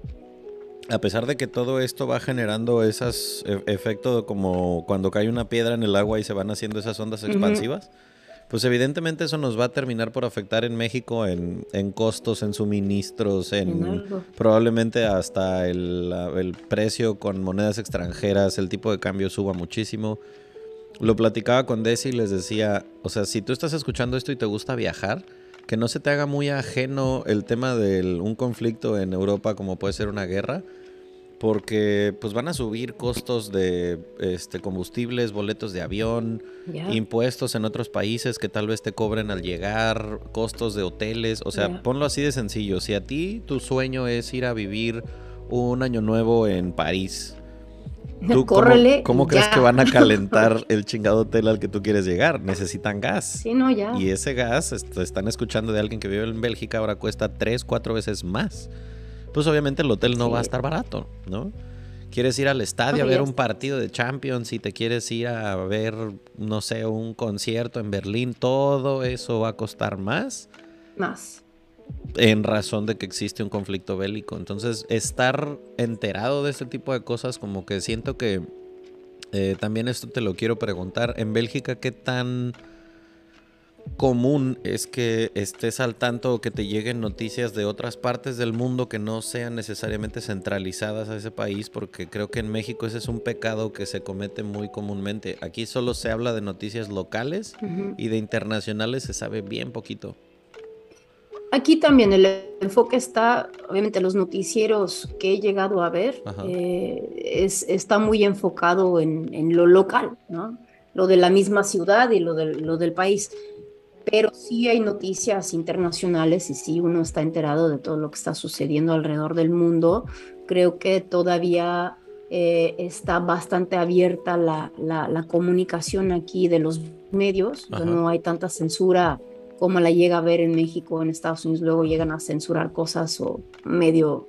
a pesar de que todo esto va generando esos e, efectos como cuando cae una piedra en el agua y se van haciendo esas ondas expansivas, pues evidentemente eso nos va a terminar por afectar en México en, costos, en suministros, en, probablemente hasta el, el, precio con monedas extranjeras, el tipo de cambio suba muchísimo. Lo platicaba con Desi y les decía, o sea, si tú estás escuchando esto y te gusta viajar, que no se te haga muy ajeno el tema de un conflicto en Europa como puede ser una guerra, porque pues van a subir costos de este combustibles, boletos de avión, impuestos en otros países que tal vez te cobren al llegar, costos de hoteles, o sea, ponlo así de sencillo, si a ti tu sueño es ir a vivir un año nuevo en París, cómo, crees que van a calentar el chingado hotel al que tú quieres llegar? Necesitan gas. Sí, no, ya. Y ese gas, están escuchando de alguien que vive en Bélgica, ahora cuesta tres, cuatro veces más. Pues obviamente el hotel no va a estar barato, ¿no? Quieres ir al estadio a ver un partido de Champions, si te quieres ir a ver, no sé, un concierto en Berlín, todo eso va a costar más. Más en razón de que existe un conflicto bélico. Entonces, estar enterado de este tipo de cosas, como que siento que eh, también esto te lo quiero preguntar. En Bélgica, ¿qué tan común es que estés al tanto o que te lleguen noticias de otras partes del mundo que no sean necesariamente centralizadas a ese país? Porque creo que en México ese es un pecado que se comete muy comúnmente. Aquí solo se habla de noticias locales y de internacionales se sabe bien poquito. Aquí también el enfoque está, obviamente los noticieros que he llegado a ver, eh, es, está muy enfocado en, lo local, ¿no? Lo de la misma ciudad y lo, lo del país. Pero sí hay noticias internacionales y sí uno está enterado de todo lo que está sucediendo alrededor del mundo. Creo que todavía eh, está bastante abierta la, la, comunicación aquí de los medios, no hay tanta censura como la llega a ver en México, en Estados Unidos, luego llegan a censurar cosas o medio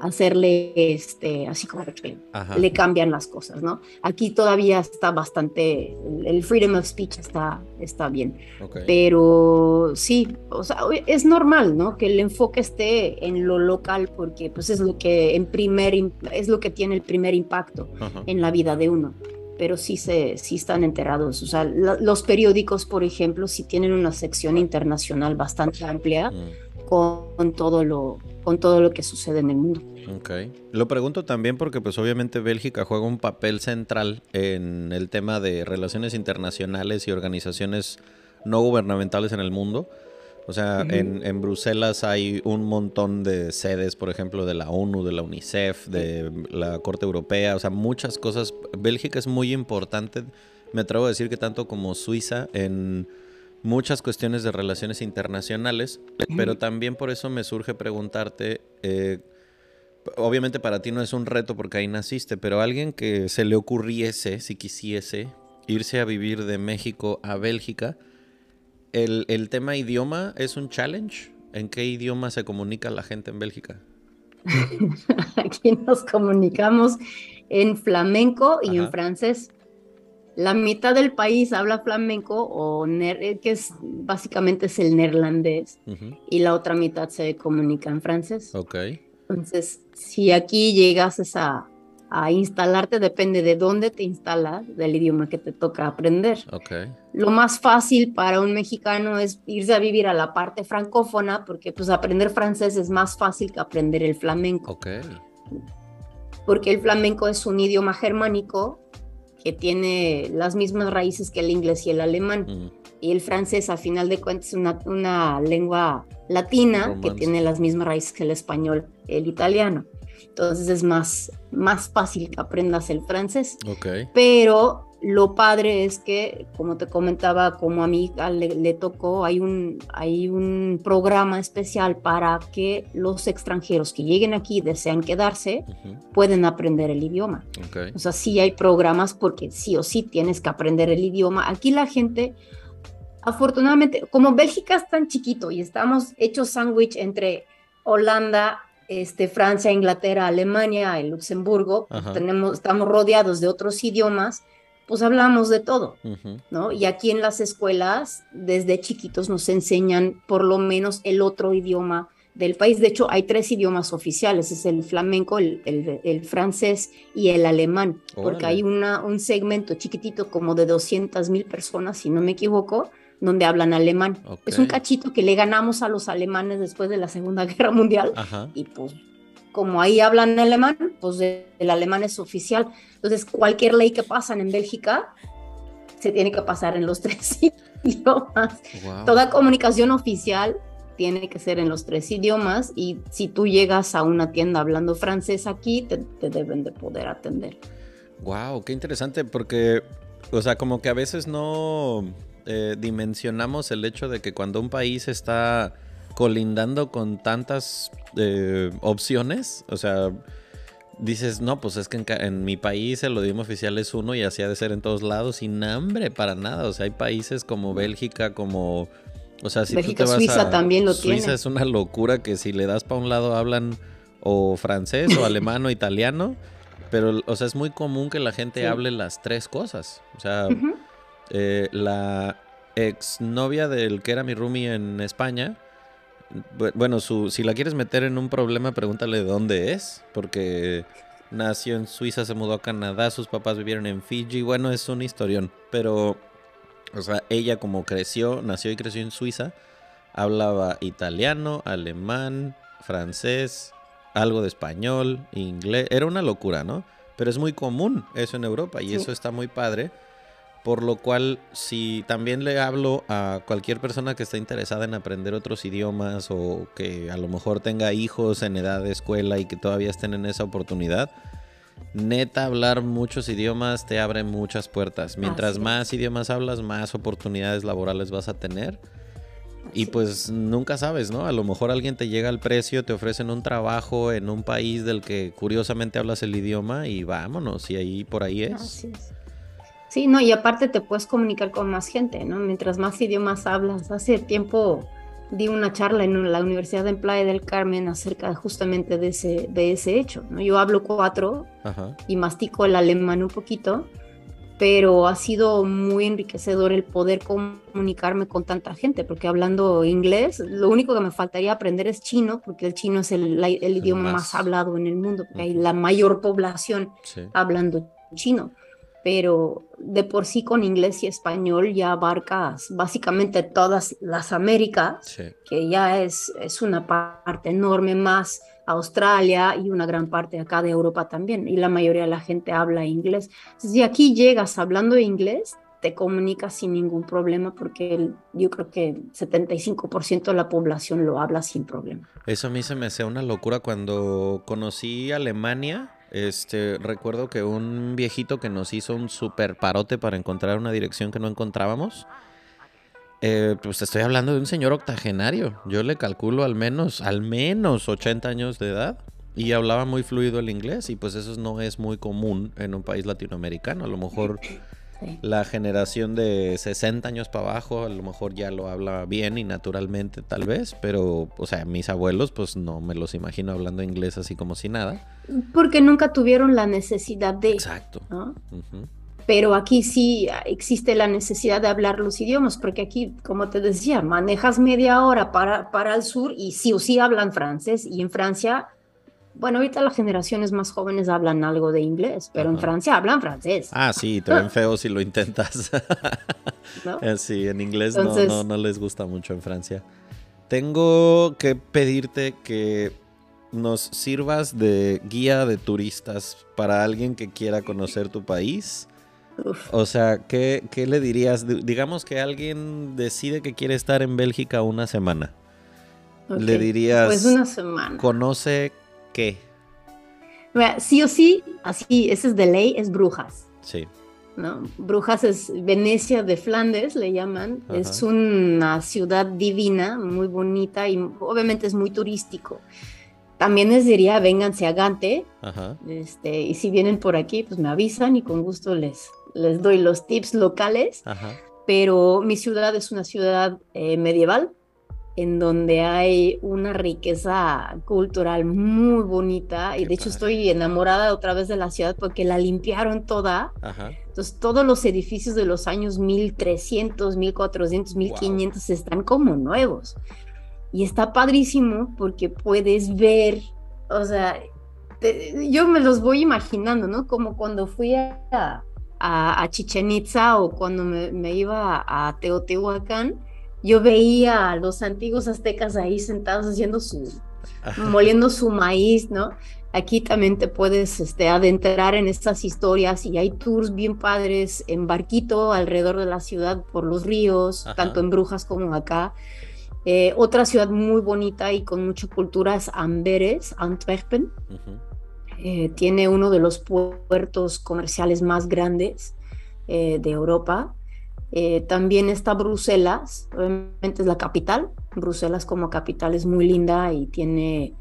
hacerle este así como que le cambian las cosas, ¿no? Aquí todavía está bastante el freedom of speech está está bien. Pero sí, o sea, es normal, ¿no? Que el enfoque esté en lo local porque pues es lo que en primer es lo que tiene el primer impacto en la vida de uno pero sí, se, sí están enterados. O sea, los periódicos, por ejemplo, sí tienen una sección internacional bastante amplia mm. con, todo lo, con todo lo que sucede en el mundo. Ok. Lo pregunto también porque pues obviamente Bélgica juega un papel central en el tema de relaciones internacionales y organizaciones no gubernamentales en el mundo. O sea, en, Bruselas hay un montón de sedes, por ejemplo, de la ONU, de la UNICEF, de la Corte Europea, o sea, muchas cosas. Bélgica es muy importante, me atrevo a decir que tanto como Suiza, en muchas cuestiones de relaciones internacionales, pero también por eso me surge preguntarte, eh, obviamente para ti no es un reto porque ahí naciste, pero alguien que se le ocurriese, si quisiese, irse a vivir de México a Bélgica, el, tema idioma es un challenge. ¿En qué idioma se comunica la gente en Bélgica? Aquí nos comunicamos en flamenco y en francés. La mitad del país habla flamenco o que es básicamente es el neerlandés y la otra mitad se comunica en francés. Ok. Entonces, si aquí llegas a, a instalarte depende de dónde te instalas, del idioma que te toca aprender. Okay. Lo más fácil para un mexicano es irse a vivir a la parte francófona porque pues aprender francés es más fácil que aprender el flamenco. Okay. Porque el flamenco es un idioma germánico que tiene las mismas raíces que el inglés y el alemán. Mm. Y el francés, a final de cuentas, es una, una lengua latina que tiene las mismas raíces que el español, el italiano. Entonces es más, más fácil que aprendas el francés. Okay. Pero lo padre es que, como te comentaba, como a mí le, tocó, hay un, hay un programa especial para que los extranjeros que lleguen aquí y desean quedarse pueden aprender el idioma. O sea, sí hay programas porque sí o sí tienes que aprender el idioma. Aquí la gente, afortunadamente, como Bélgica es tan chiquito y estamos hechos sándwich entre Holanda, este, Francia, Inglaterra, Alemania, Luxemburgo, pues tenemos, estamos rodeados de otros idiomas, pues hablamos de todo, ¿no? Y aquí en las escuelas, desde chiquitos nos enseñan por lo menos el otro idioma del país. De hecho, hay tres idiomas oficiales, es el flamenco, el, el, francés y el alemán, porque hay una, un segmento chiquitito como de 200 mil personas, si no me equivoco, donde hablan alemán. Es un cachito que le ganamos a los alemanes después de la Segunda Guerra Mundial y pues como ahí hablan alemán, pues el alemán es oficial. Entonces cualquier ley que pasan en Bélgica se tiene que pasar en los tres idiomas. Toda comunicación oficial tiene que ser en los tres idiomas y si tú llegas a una tienda hablando francés aquí, te, te deben de poder atender. Wow, qué interesante porque, o sea, como que a veces no, eh, dimensionamos el hecho de que cuando un país está colindando con tantas eh, opciones, o sea, dices, no, pues es que en, mi país el idioma oficial es uno y así ha de ser en todos lados, sin hambre para nada. O sea, hay países como Bélgica, como. O sea, si Bélgica, tú te vas Suiza también lo Suiza es una locura que si le das para un lado hablan o francés o alemán o italiano. Pero, o sea, es muy común que la gente hable las tres cosas. O sea, eh, la exnovia del que era mi roomie en España, bueno, su, si la quieres meter en un problema, pregúntale de dónde es, porque nació en Suiza, se mudó a Canadá, sus papás vivieron en Fiji, bueno, es un historión, pero, o sea, ella como creció, nació y creció en Suiza, hablaba italiano, alemán, francés, algo de español, inglés, era una locura, ¿no? Pero es muy común eso en Europa y eso está muy padre por lo cual, si también le hablo a cualquier persona que esté interesada en aprender otros idiomas o que a lo mejor tenga hijos en edad de escuela y que todavía estén en esa oportunidad, neta hablar muchos idiomas te abre muchas puertas. Mientras más idiomas hablas, más oportunidades laborales vas a tener. Y pues nunca sabes, ¿no? A lo mejor alguien te llega al precio, te ofrecen un trabajo en un país del que curiosamente hablas el idioma y vámonos, y ahí por ahí es. Sí, no, y aparte te puedes comunicar con más gente, ¿no? Mientras más idiomas hablas. Hace tiempo di una charla en la Universidad de Playa del Carmen acerca justamente de ese, de ese hecho, ¿no? Yo hablo cuatro y mastico el alemán un poquito, pero ha sido muy enriquecedor el poder comunicarme con tanta gente, porque hablando inglés, lo único que me faltaría aprender es chino, porque el chino es el, idioma más... hablado en el mundo, porque hay la mayor población hablando chino pero de por sí con inglés y español ya abarcas básicamente todas las Américas, que ya es, es una parte enorme más Australia y una gran parte acá de Europa también, y la mayoría de la gente habla inglés. Si aquí llegas hablando inglés, te comunicas sin ningún problema porque yo creo que el 75% de la población lo habla sin problema. Eso a mí se me hace una locura cuando conocí Alemania este, recuerdo que un viejito que nos hizo un super parote para encontrar una dirección que no encontrábamos. Eh, pues estoy hablando de un señor octogenario. Yo le calculo al menos, al menos 80 años de edad. Y hablaba muy fluido el inglés. Y pues eso no es muy común en un país latinoamericano. A lo mejor la generación de 60 años para abajo a lo mejor ya lo habla bien y naturalmente tal vez, pero, o sea, mis abuelos pues no me los imagino hablando inglés así como si nada. Porque nunca tuvieron la necesidad de... Exacto. Pero aquí sí existe la necesidad de hablar los idiomas, porque aquí, como te decía, manejas media hora para, para el sur y sí o sí hablan francés y en Francia bueno, ahorita las generaciones más jóvenes hablan algo de inglés, pero en Francia hablan francés. Ah, sí, te ven feo si lo intentas. Eh, sí, en inglés no, no, les gusta mucho en Francia. Tengo que pedirte que nos sirvas de guía de turistas para alguien que quiera conocer tu país. O sea, ¿qué, ¿qué, le dirías? Digamos que alguien decide que quiere estar en Bélgica una semana. Le dirías... Pues una semana. Conoce qué? Sí o sí, así, ese es de ley, es Brujas. Sí. ¿no? Brujas es Venecia de Flandes, le llaman. Es una ciudad divina, muy bonita y obviamente es muy turístico. También les diría, vénganse a Gante. Este, y si vienen por aquí, pues me avisan y con gusto les, les doy los tips locales. Pero mi ciudad es una ciudad eh, medieval, en donde hay una riqueza cultural muy bonita y de hecho estoy enamorada otra vez de la ciudad porque la limpiaron toda. Entonces todos los edificios de los años 1300, 1400, 1500 están como nuevos. Y está padrísimo porque puedes ver, o sea, yo me los voy imaginando, ¿no? Como cuando fui a, a, Chichen Itza o cuando me, me iba a Teotihuacán yo veía a los antiguos aztecas ahí sentados haciendo su, moliendo su maíz, ¿no? Aquí también te puedes este, adentrar en estas historias y hay tours bien padres en barquito alrededor de la ciudad por los ríos, tanto en Brujas como acá. Eh, otra ciudad muy bonita y con mucha cultura es Amberes, Antwerpen. Eh, tiene uno de los puertos comerciales más grandes eh, de Europa. Eh, también está Bruselas, obviamente es la capital. Bruselas como capital es muy linda y tiene,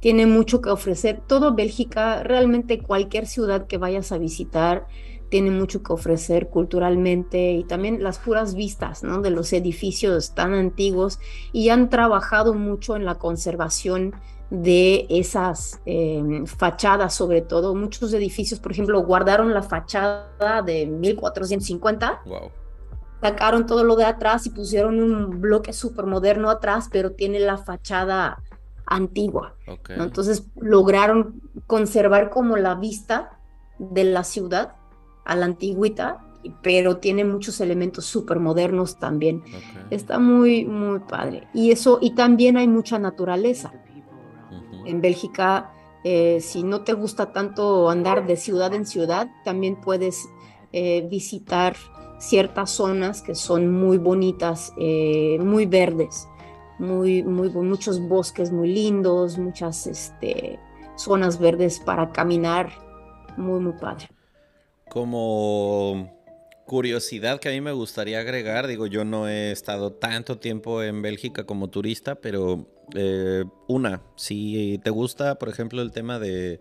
tiene mucho que ofrecer. Todo Bélgica, realmente cualquier ciudad que vayas a visitar, tiene mucho que ofrecer culturalmente y también las puras vistas ¿no? de los edificios tan antiguos y han trabajado mucho en la conservación de esas em, fachadas, sobre todo. Muchos edificios, por ejemplo, guardaron la fachada de 1450. Wow sacaron todo lo de atrás y pusieron un bloque súper moderno atrás, pero tiene la fachada antigua. Entonces lograron conservar como la vista de la ciudad a la antigüita, pero tiene muchos elementos súper modernos también. Está muy, muy padre. Y eso, y también hay mucha naturaleza. En Bélgica, eh, si no te gusta tanto andar de ciudad en ciudad, también puedes eh, visitar ciertas zonas que son muy bonitas, eh, muy verdes, muy, muchos bosques muy lindos, muchas este, zonas verdes para caminar, muy, muy padre. Como curiosidad que a mí me gustaría agregar, digo, yo no he estado tanto tiempo en Bélgica como turista, pero eh, una, si te gusta, por ejemplo, el tema de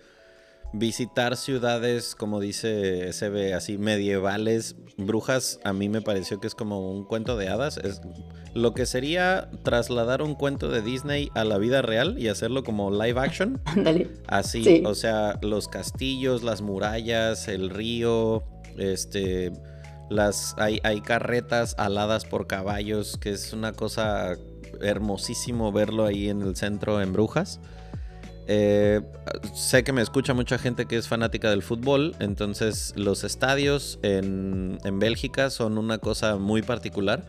visitar ciudades, como dice SB, así medievales, brujas, a mí me pareció que es como un cuento de hadas. Es lo que sería trasladar un cuento de Disney a la vida real y hacerlo como live action. Así, o sea, los castillos, las murallas, el río, este, las, hay, hay carretas aladas por caballos, que es una cosa hermosísimo verlo ahí en el centro en Brujas. Eh, sé que me escucha mucha gente que es fanática del fútbol, entonces los estadios en, Bélgica son una cosa muy particular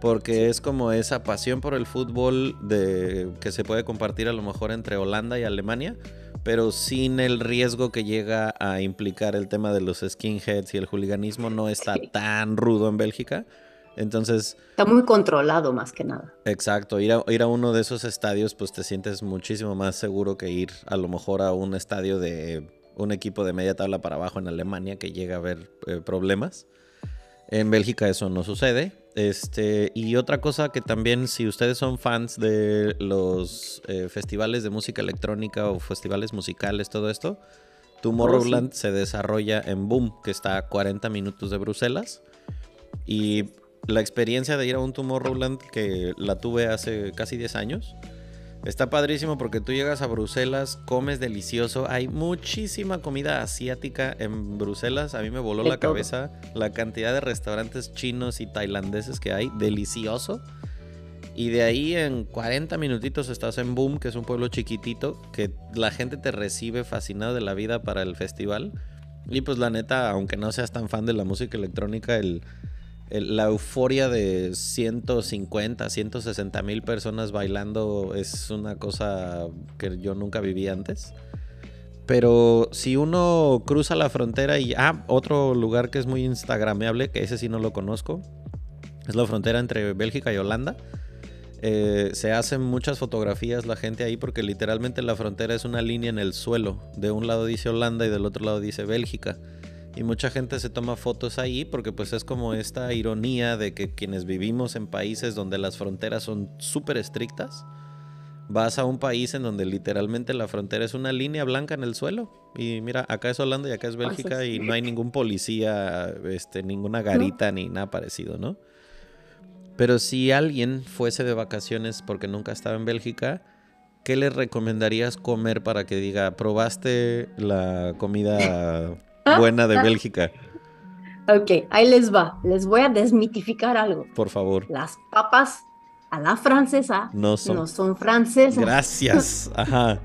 porque es como esa pasión por el fútbol de, que se puede compartir a lo mejor entre Holanda y Alemania, pero sin el riesgo que llega a implicar el tema de los skinheads y el hooliganismo no está tan rudo en Bélgica. Entonces... Está muy controlado más que nada. Exacto, ir a, ir a uno de esos estadios pues te sientes muchísimo más seguro que ir a lo mejor a un estadio de un equipo de media tabla para abajo en Alemania que llega a haber eh, problemas. En Bélgica eso no sucede. Este, y otra cosa que también, si ustedes son fans de los eh, festivales de música electrónica o festivales musicales, todo esto, Tomorrowland oh, se desarrolla en Boom, que está a 40 minutos de Bruselas. Y la experiencia de ir a un Tomorrowland que la tuve hace casi 10 años. Está padrísimo porque tú llegas a Bruselas, comes delicioso. Hay muchísima comida asiática en Bruselas. A mí me voló la cabeza la cantidad de restaurantes chinos y tailandeses que hay. Delicioso. Y de ahí en 40 minutitos estás en Boom, que es un pueblo chiquitito, que la gente te recibe fascinado de la vida para el festival. Y pues la neta, aunque no seas tan fan de la música electrónica, el, la euforia de 150, 160 mil personas bailando es una cosa que yo nunca viví antes. Pero si uno cruza la frontera y... Ah, otro lugar que es muy instagrameable, que ese sí no lo conozco, es la frontera entre Bélgica y Holanda. Eh, se hacen muchas fotografías la gente ahí porque literalmente la frontera es una línea en el suelo. De un lado dice Holanda y del otro lado dice Bélgica. Y mucha gente se toma fotos ahí porque pues es como esta ironía de que quienes vivimos en países donde las fronteras son súper estrictas, vas a un país en donde literalmente la frontera es una línea blanca en el suelo. Y mira, acá es Holanda y acá es Bélgica y no hay ningún policía, este, ninguna garita ni nada parecido, ¿no? Pero si alguien fuese de vacaciones porque nunca estaba en Bélgica, ¿qué le recomendarías comer para que diga, probaste la comida buena de Bélgica? Ok, ahí les va. Les voy a desmitificar algo. Por favor. Las papas a la francesa no son, francesas. Gracias. Ajá.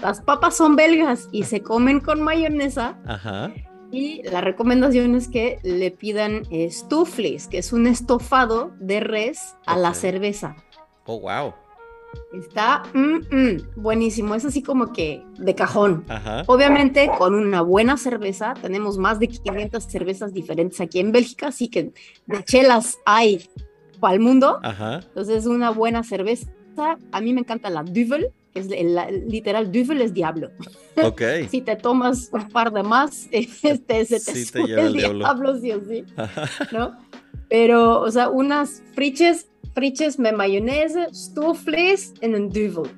Las papas son belgas y se comen con mayonesa. Ajá. Y la recomendación es que le pidan stufles, que es un estofado de res a la cerveza. Oh, wow. Está mm, mm, buenísimo, es así como que de cajón. Ajá. Obviamente con una buena cerveza, tenemos más de 500 cervezas diferentes aquí en Bélgica, así que de chelas hay para el mundo. Ajá. Entonces, una buena cerveza. A mí me encanta la Duvel, que es literal, Duvel es diablo. Ok. si te tomas un par de más, este, se te, sí te lleva el diablo. sí o sí. ¿no? Pero, o sea, unas friches, friches de mayonesa, stufles en un Duvel.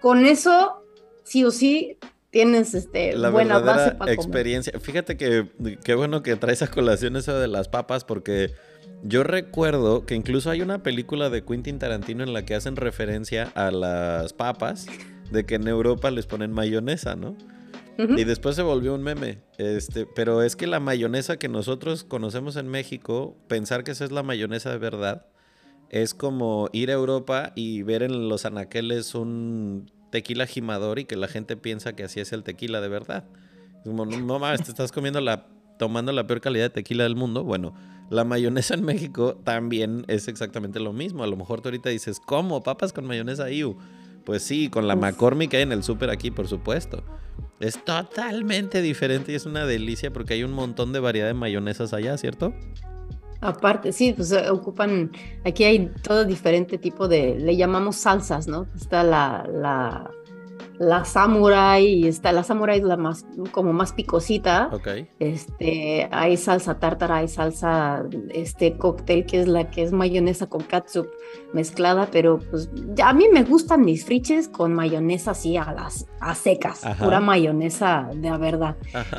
Con eso, sí o sí, tienes este, la buena base para experiencia. Fíjate que qué bueno que traes a colación eso de las papas porque yo recuerdo que incluso hay una película de Quentin Tarantino en la que hacen referencia a las papas, de que en Europa les ponen mayonesa, ¿no? Y después se volvió un meme. Este, pero es que la mayonesa que nosotros conocemos en México, pensar que esa es la mayonesa de verdad, es como ir a Europa y ver en los anaqueles un tequila gimador y que la gente piensa que así es el tequila de verdad. como, no mames, te estás comiendo la, tomando la peor calidad de tequila del mundo. Bueno, la mayonesa en México también es exactamente lo mismo. A lo mejor tú ahorita dices, ¿cómo? ¿Papas con mayonesa IU? Pues sí, con la McCormick que hay en el súper aquí, por supuesto. Es totalmente diferente y es una delicia porque hay un montón de variedad de mayonesas allá, ¿cierto? Aparte, sí, pues eh, ocupan, aquí hay todo diferente tipo de, le llamamos salsas, ¿no? Está la, la la samurai, está la samurai es la más como más picosita. Este, hay salsa tártara, hay salsa este cóctel que es la que es mayonesa con catsup mezclada, pero pues a mí me gustan mis friches con mayonesa así a las a secas, pura mayonesa de verdad,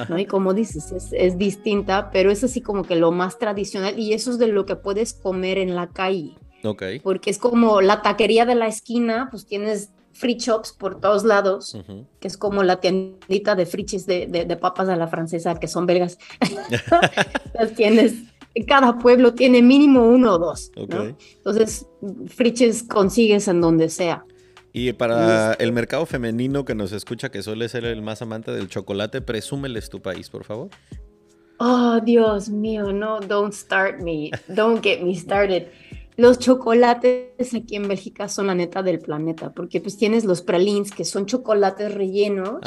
¿no? Y como dices, es, es distinta, pero es así como que lo más tradicional y eso es de lo que puedes comer en la calle. Okay. Porque es como la taquería de la esquina, pues tienes free shops por todos lados, que es como la tiendita de friches de, de, papas a la francesa, que son belgas. Las tienes, cada pueblo tiene mínimo uno o dos. Entonces, friches consigues en donde sea. Y para el mercado femenino que nos escucha, que suele ser el más amante del chocolate, presúmeles tu país, por favor. Oh, Dios mío, no, don't start me, don't get me started. Los chocolates aquí en Bélgica son la neta del planeta, porque pues tienes los pralines, que son chocolates rellenos,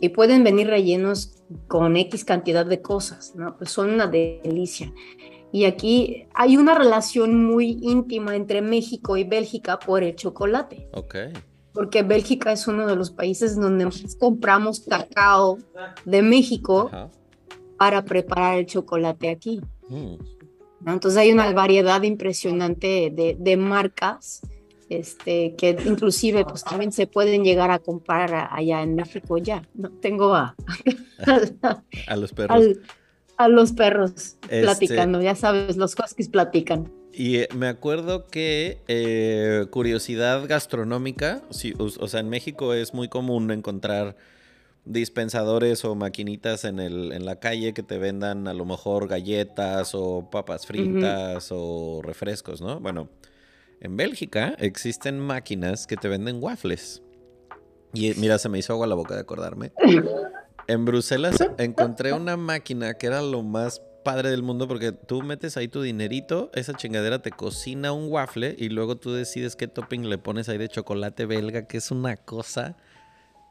y pueden venir rellenos con X cantidad de cosas, ¿no? Pues son una delicia. Y aquí hay una relación muy íntima entre México y Bélgica por el chocolate. Ok. Porque Bélgica es uno de los países donde más compramos cacao de México para preparar el chocolate aquí. Mm. Entonces hay una variedad impresionante de, marcas este, que inclusive pues también se pueden llegar a comprar allá en México ya. ¿no? Tengo a, a, los perros. a los perros este platicando, ya sabes, los huskies platican. Y eh, me acuerdo que eh, curiosidad gastronómica, o sea, en México es muy común encontrar dispensadores o maquinitas en, el, en la calle que te vendan a lo mejor galletas o papas fritas o refrescos, ¿no? Bueno, en Bélgica existen máquinas que te venden waffles. Y mira, se me hizo agua la boca de acordarme. En Bruselas encontré una máquina que era lo más padre del mundo porque tú metes ahí tu dinerito, esa chingadera te cocina un waffle y luego tú decides qué topping le pones ahí de chocolate belga, que es una cosa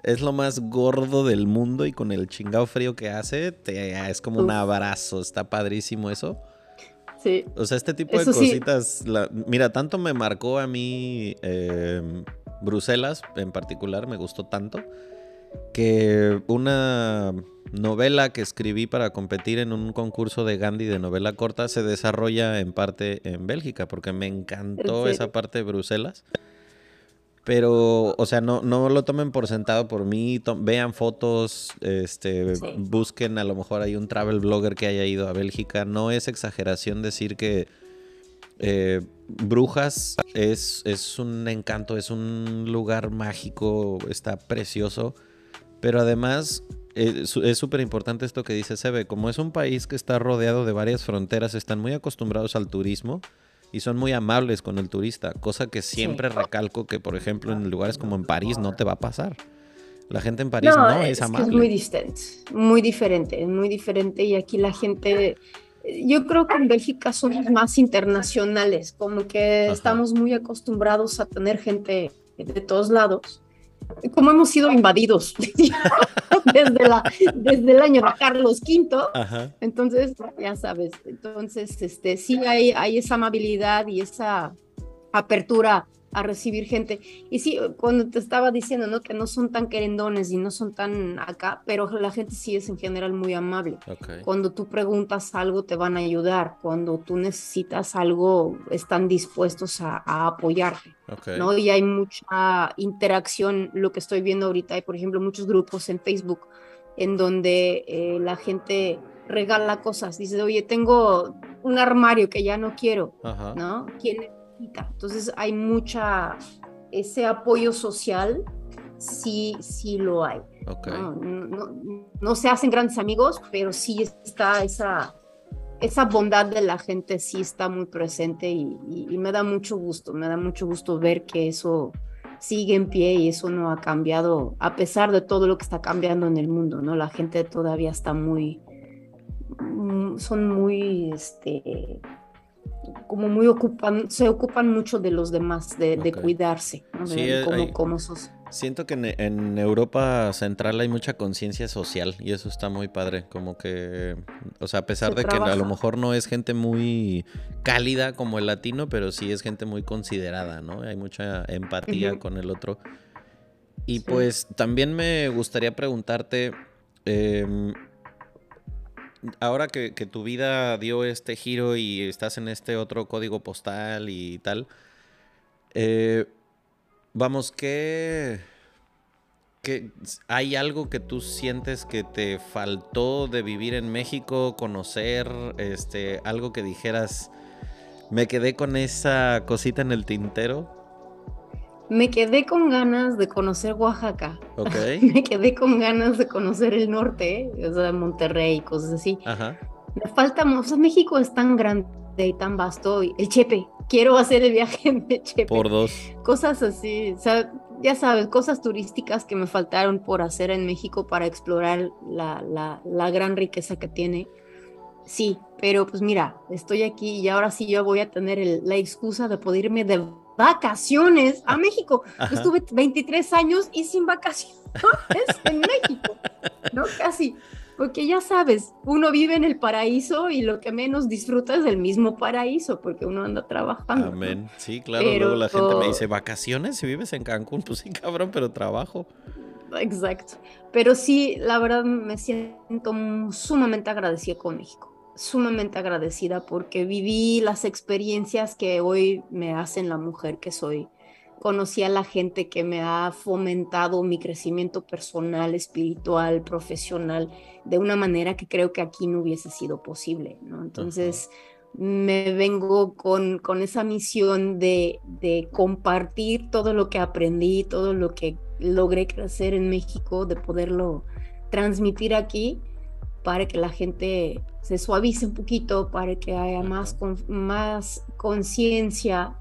es lo más gordo del mundo y con el chingado frío que hace, te, es como un abrazo. Está padrísimo eso. Sí. O sea, este tipo de cositas. mira, tanto me marcó a mí em, Bruselas en particular, me gustó tanto. que una novela que escribí para competir en un concurso de Gandhi de novela corta se desarrolla en parte en Bélgica, porque me encantó esa parte de Bruselas. Pero, o sea, no, no lo tomen por sentado por mí, vean fotos, este, busquen a lo mejor hay un travel blogger que haya ido a Bélgica. No es exageración decir que eh, Brujas es, es un encanto, es un lugar mágico, está precioso, pero además eh, es súper importante esto que dice Sebe, como es un país que está rodeado de varias fronteras, están muy acostumbrados al turismo y son muy amables con el turista, cosa que siempre recalco que, por ejemplo, en lugares como en París no te va a pasar. La gente en París no, es, amable. es muy distinto, muy diferente, muy diferente y aquí la gente, yo creo que en Bélgica somos más internacionales, como que estamos muy acostumbrados a tener gente de todos lados como hemos sido invadidos desde, la, desde el año de Carlos V. Entonces, ya sabes, entonces, este, sí hay, hay esa amabilidad y esa apertura a recibir gente. Y sí, cuando te estaba diciendo, ¿no? Que no son tan querendones y no son tan acá, pero la gente sí es en general muy amable. Cuando tú preguntas algo, te van a ayudar. Cuando tú necesitas algo, están dispuestos a, apoyarte, ¿no? Y hay mucha interacción. Lo que estoy viendo ahorita, hay, por ejemplo, muchos grupos en Facebook en donde eh, la gente regala cosas. Dice, oye, tengo un armario que ya no quiero, ¿no? ¿Quién entonces hay mucha, ese apoyo social, sí, sí lo hay. No, se hacen grandes amigos, pero sí está esa, esa bondad de la gente, sí está muy presente y, me da mucho gusto, me da mucho gusto ver que eso sigue en pie y eso no ha cambiado, a pesar de todo lo que está cambiando en el mundo, ¿no? La gente todavía está muy, mm, son muy, este, como muy ocupan, se ocupan mucho de los demás, de, cuidarse, como, Siento que en, Europa Central hay mucha conciencia social y eso está muy padre, como que, o sea, a pesar de que a lo mejor no es gente muy cálida como el latino, pero sí es gente muy considerada, ¿no? Hay mucha empatía con el otro. Y pues también me gustaría preguntarte, eh, ahora que, tu vida dio este giro y estás en este otro código postal y tal, eh, vamos, ¿qué, ¿qué, hay algo que tú sientes que te faltó de vivir en México, conocer, este, algo que dijeras, me quedé con esa cosita en el tintero? Me quedé con ganas de conocer Oaxaca. me quedé con ganas de conocer el norte, o sea, Monterrey, cosas así. Ajá. Me falta, o sea, México es tan grande y tan vasto. el Chepe, quiero hacer el viaje de Chepe. Por dos. Cosas así, o sea, ya sabes, cosas turísticas que me faltaron por hacer en México para explorar la, la, la gran riqueza que tiene. Sí, pero pues mira, estoy aquí y ahora sí yo voy a tener la excusa de poder irme de vacaciones a México. estuve 23 años y sin vacaciones en México, ¿no? Casi. Porque ya sabes, uno vive en el paraíso y lo que menos disfruta es del mismo paraíso, porque uno anda trabajando. Amén. Sí, claro. Luego la gente me dice, ¿vacaciones? Si vives en Cancún, pues sí, cabrón, pero trabajo. Exacto. Pero sí, la verdad me siento sumamente agradecida con México sumamente agradecida porque viví las experiencias que hoy me hacen la mujer que soy. Conocí a la gente que me ha fomentado mi crecimiento personal, espiritual, profesional, de una manera que creo que aquí no hubiese sido posible. ¿no? Entonces, me vengo con, con esa misión de, de compartir todo lo que aprendí, todo lo que logré crecer en México, de poderlo transmitir aquí para que la gente se suavice un poquito, para que haya más, más conciencia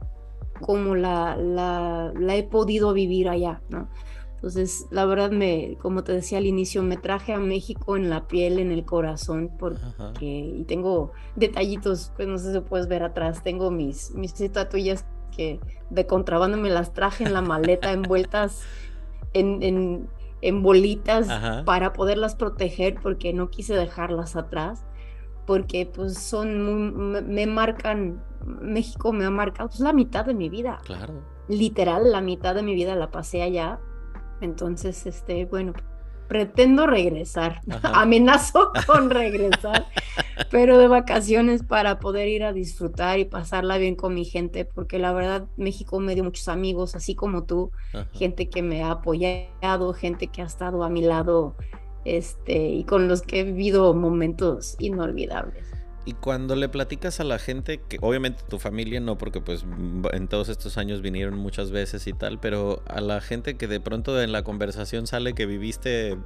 como la, la, he podido vivir allá, ¿no? Entonces, la verdad, me, como te decía al inicio, me traje a México en la piel, en el corazón, porque, y tengo detallitos, pues no sé si puedes ver atrás, tengo mis, mis estatuillas que de contrabando me las traje en la maleta envueltas en, en, en bolitas para poderlas proteger porque no quise dejarlas atrás porque pues son me, marcan México me ha marcado pues la mitad de mi vida. Claro. Literal la mitad de mi vida la pasé allá. Entonces este bueno pretendo regresar, amenazo con regresar, pero de vacaciones para poder ir a disfrutar y pasarla bien con mi gente, porque la verdad México me dio muchos amigos, así como tú, gente que me ha apoyado, gente que ha estado a mi lado, este, y con los que he vivido momentos inolvidables. Y cuando le platicas a la gente, que obviamente tu familia no, porque pues en todos estos años vinieron muchas veces y tal, pero a la gente que de pronto en la conversación sale que viviste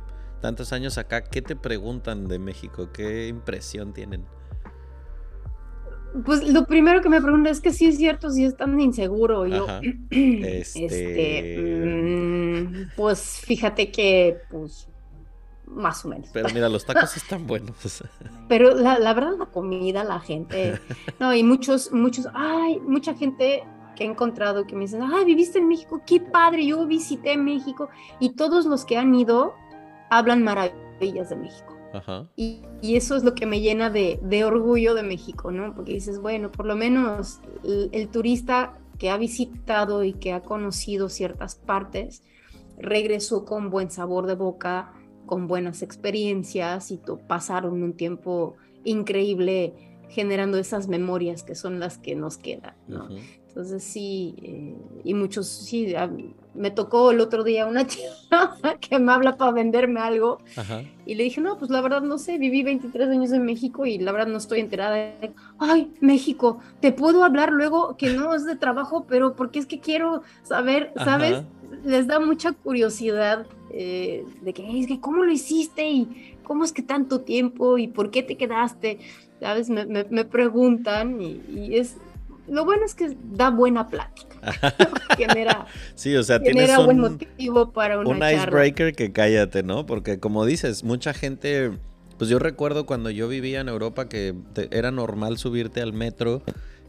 tantos años acá, ¿qué te preguntan de México? ¿Qué impresión tienen? Pues lo primero que me preguntan es que si es cierto, si es tan inseguro. Yo, este, este mm, pues fíjate que, pues más o menos. Pero mira, los tacos están buenos. Pero la, la, verdad, la comida, la gente, no, y muchos, muchos, ay, mucha gente que he encontrado que me dicen, ay, viviste en México, qué padre, yo visité México, y todos los que han ido hablan maravillas de México. Ajá. Y, y, eso es lo que me llena de, de, orgullo de México, ¿no? Porque dices, bueno, por lo menos el, el turista que ha visitado y que ha conocido ciertas partes regresó con buen sabor de boca, con buenas experiencias y pasaron un tiempo increíble generando esas memorias que son las que nos quedan, ¿no? Entonces sí, eh, y muchos, sí, me tocó el otro día una chica que me habla para venderme algo y le dije, no, pues la verdad no sé, viví 23 años en México y la verdad no estoy enterada de, ay, México, te puedo hablar luego que no es de trabajo, pero porque es que quiero saber, ¿sabes? Les da mucha curiosidad eh, de que, es que, ¿cómo lo hiciste? Y cómo es que tanto tiempo y por qué te quedaste, ¿sabes? Me, me, preguntan y, es, lo bueno es que da buena plática. genera, sí, o sea, tienes un, buen motivo para una un icebreaker que cállate, ¿no? Porque como dices, mucha gente, pues yo recuerdo cuando yo vivía en Europa que era normal subirte al metro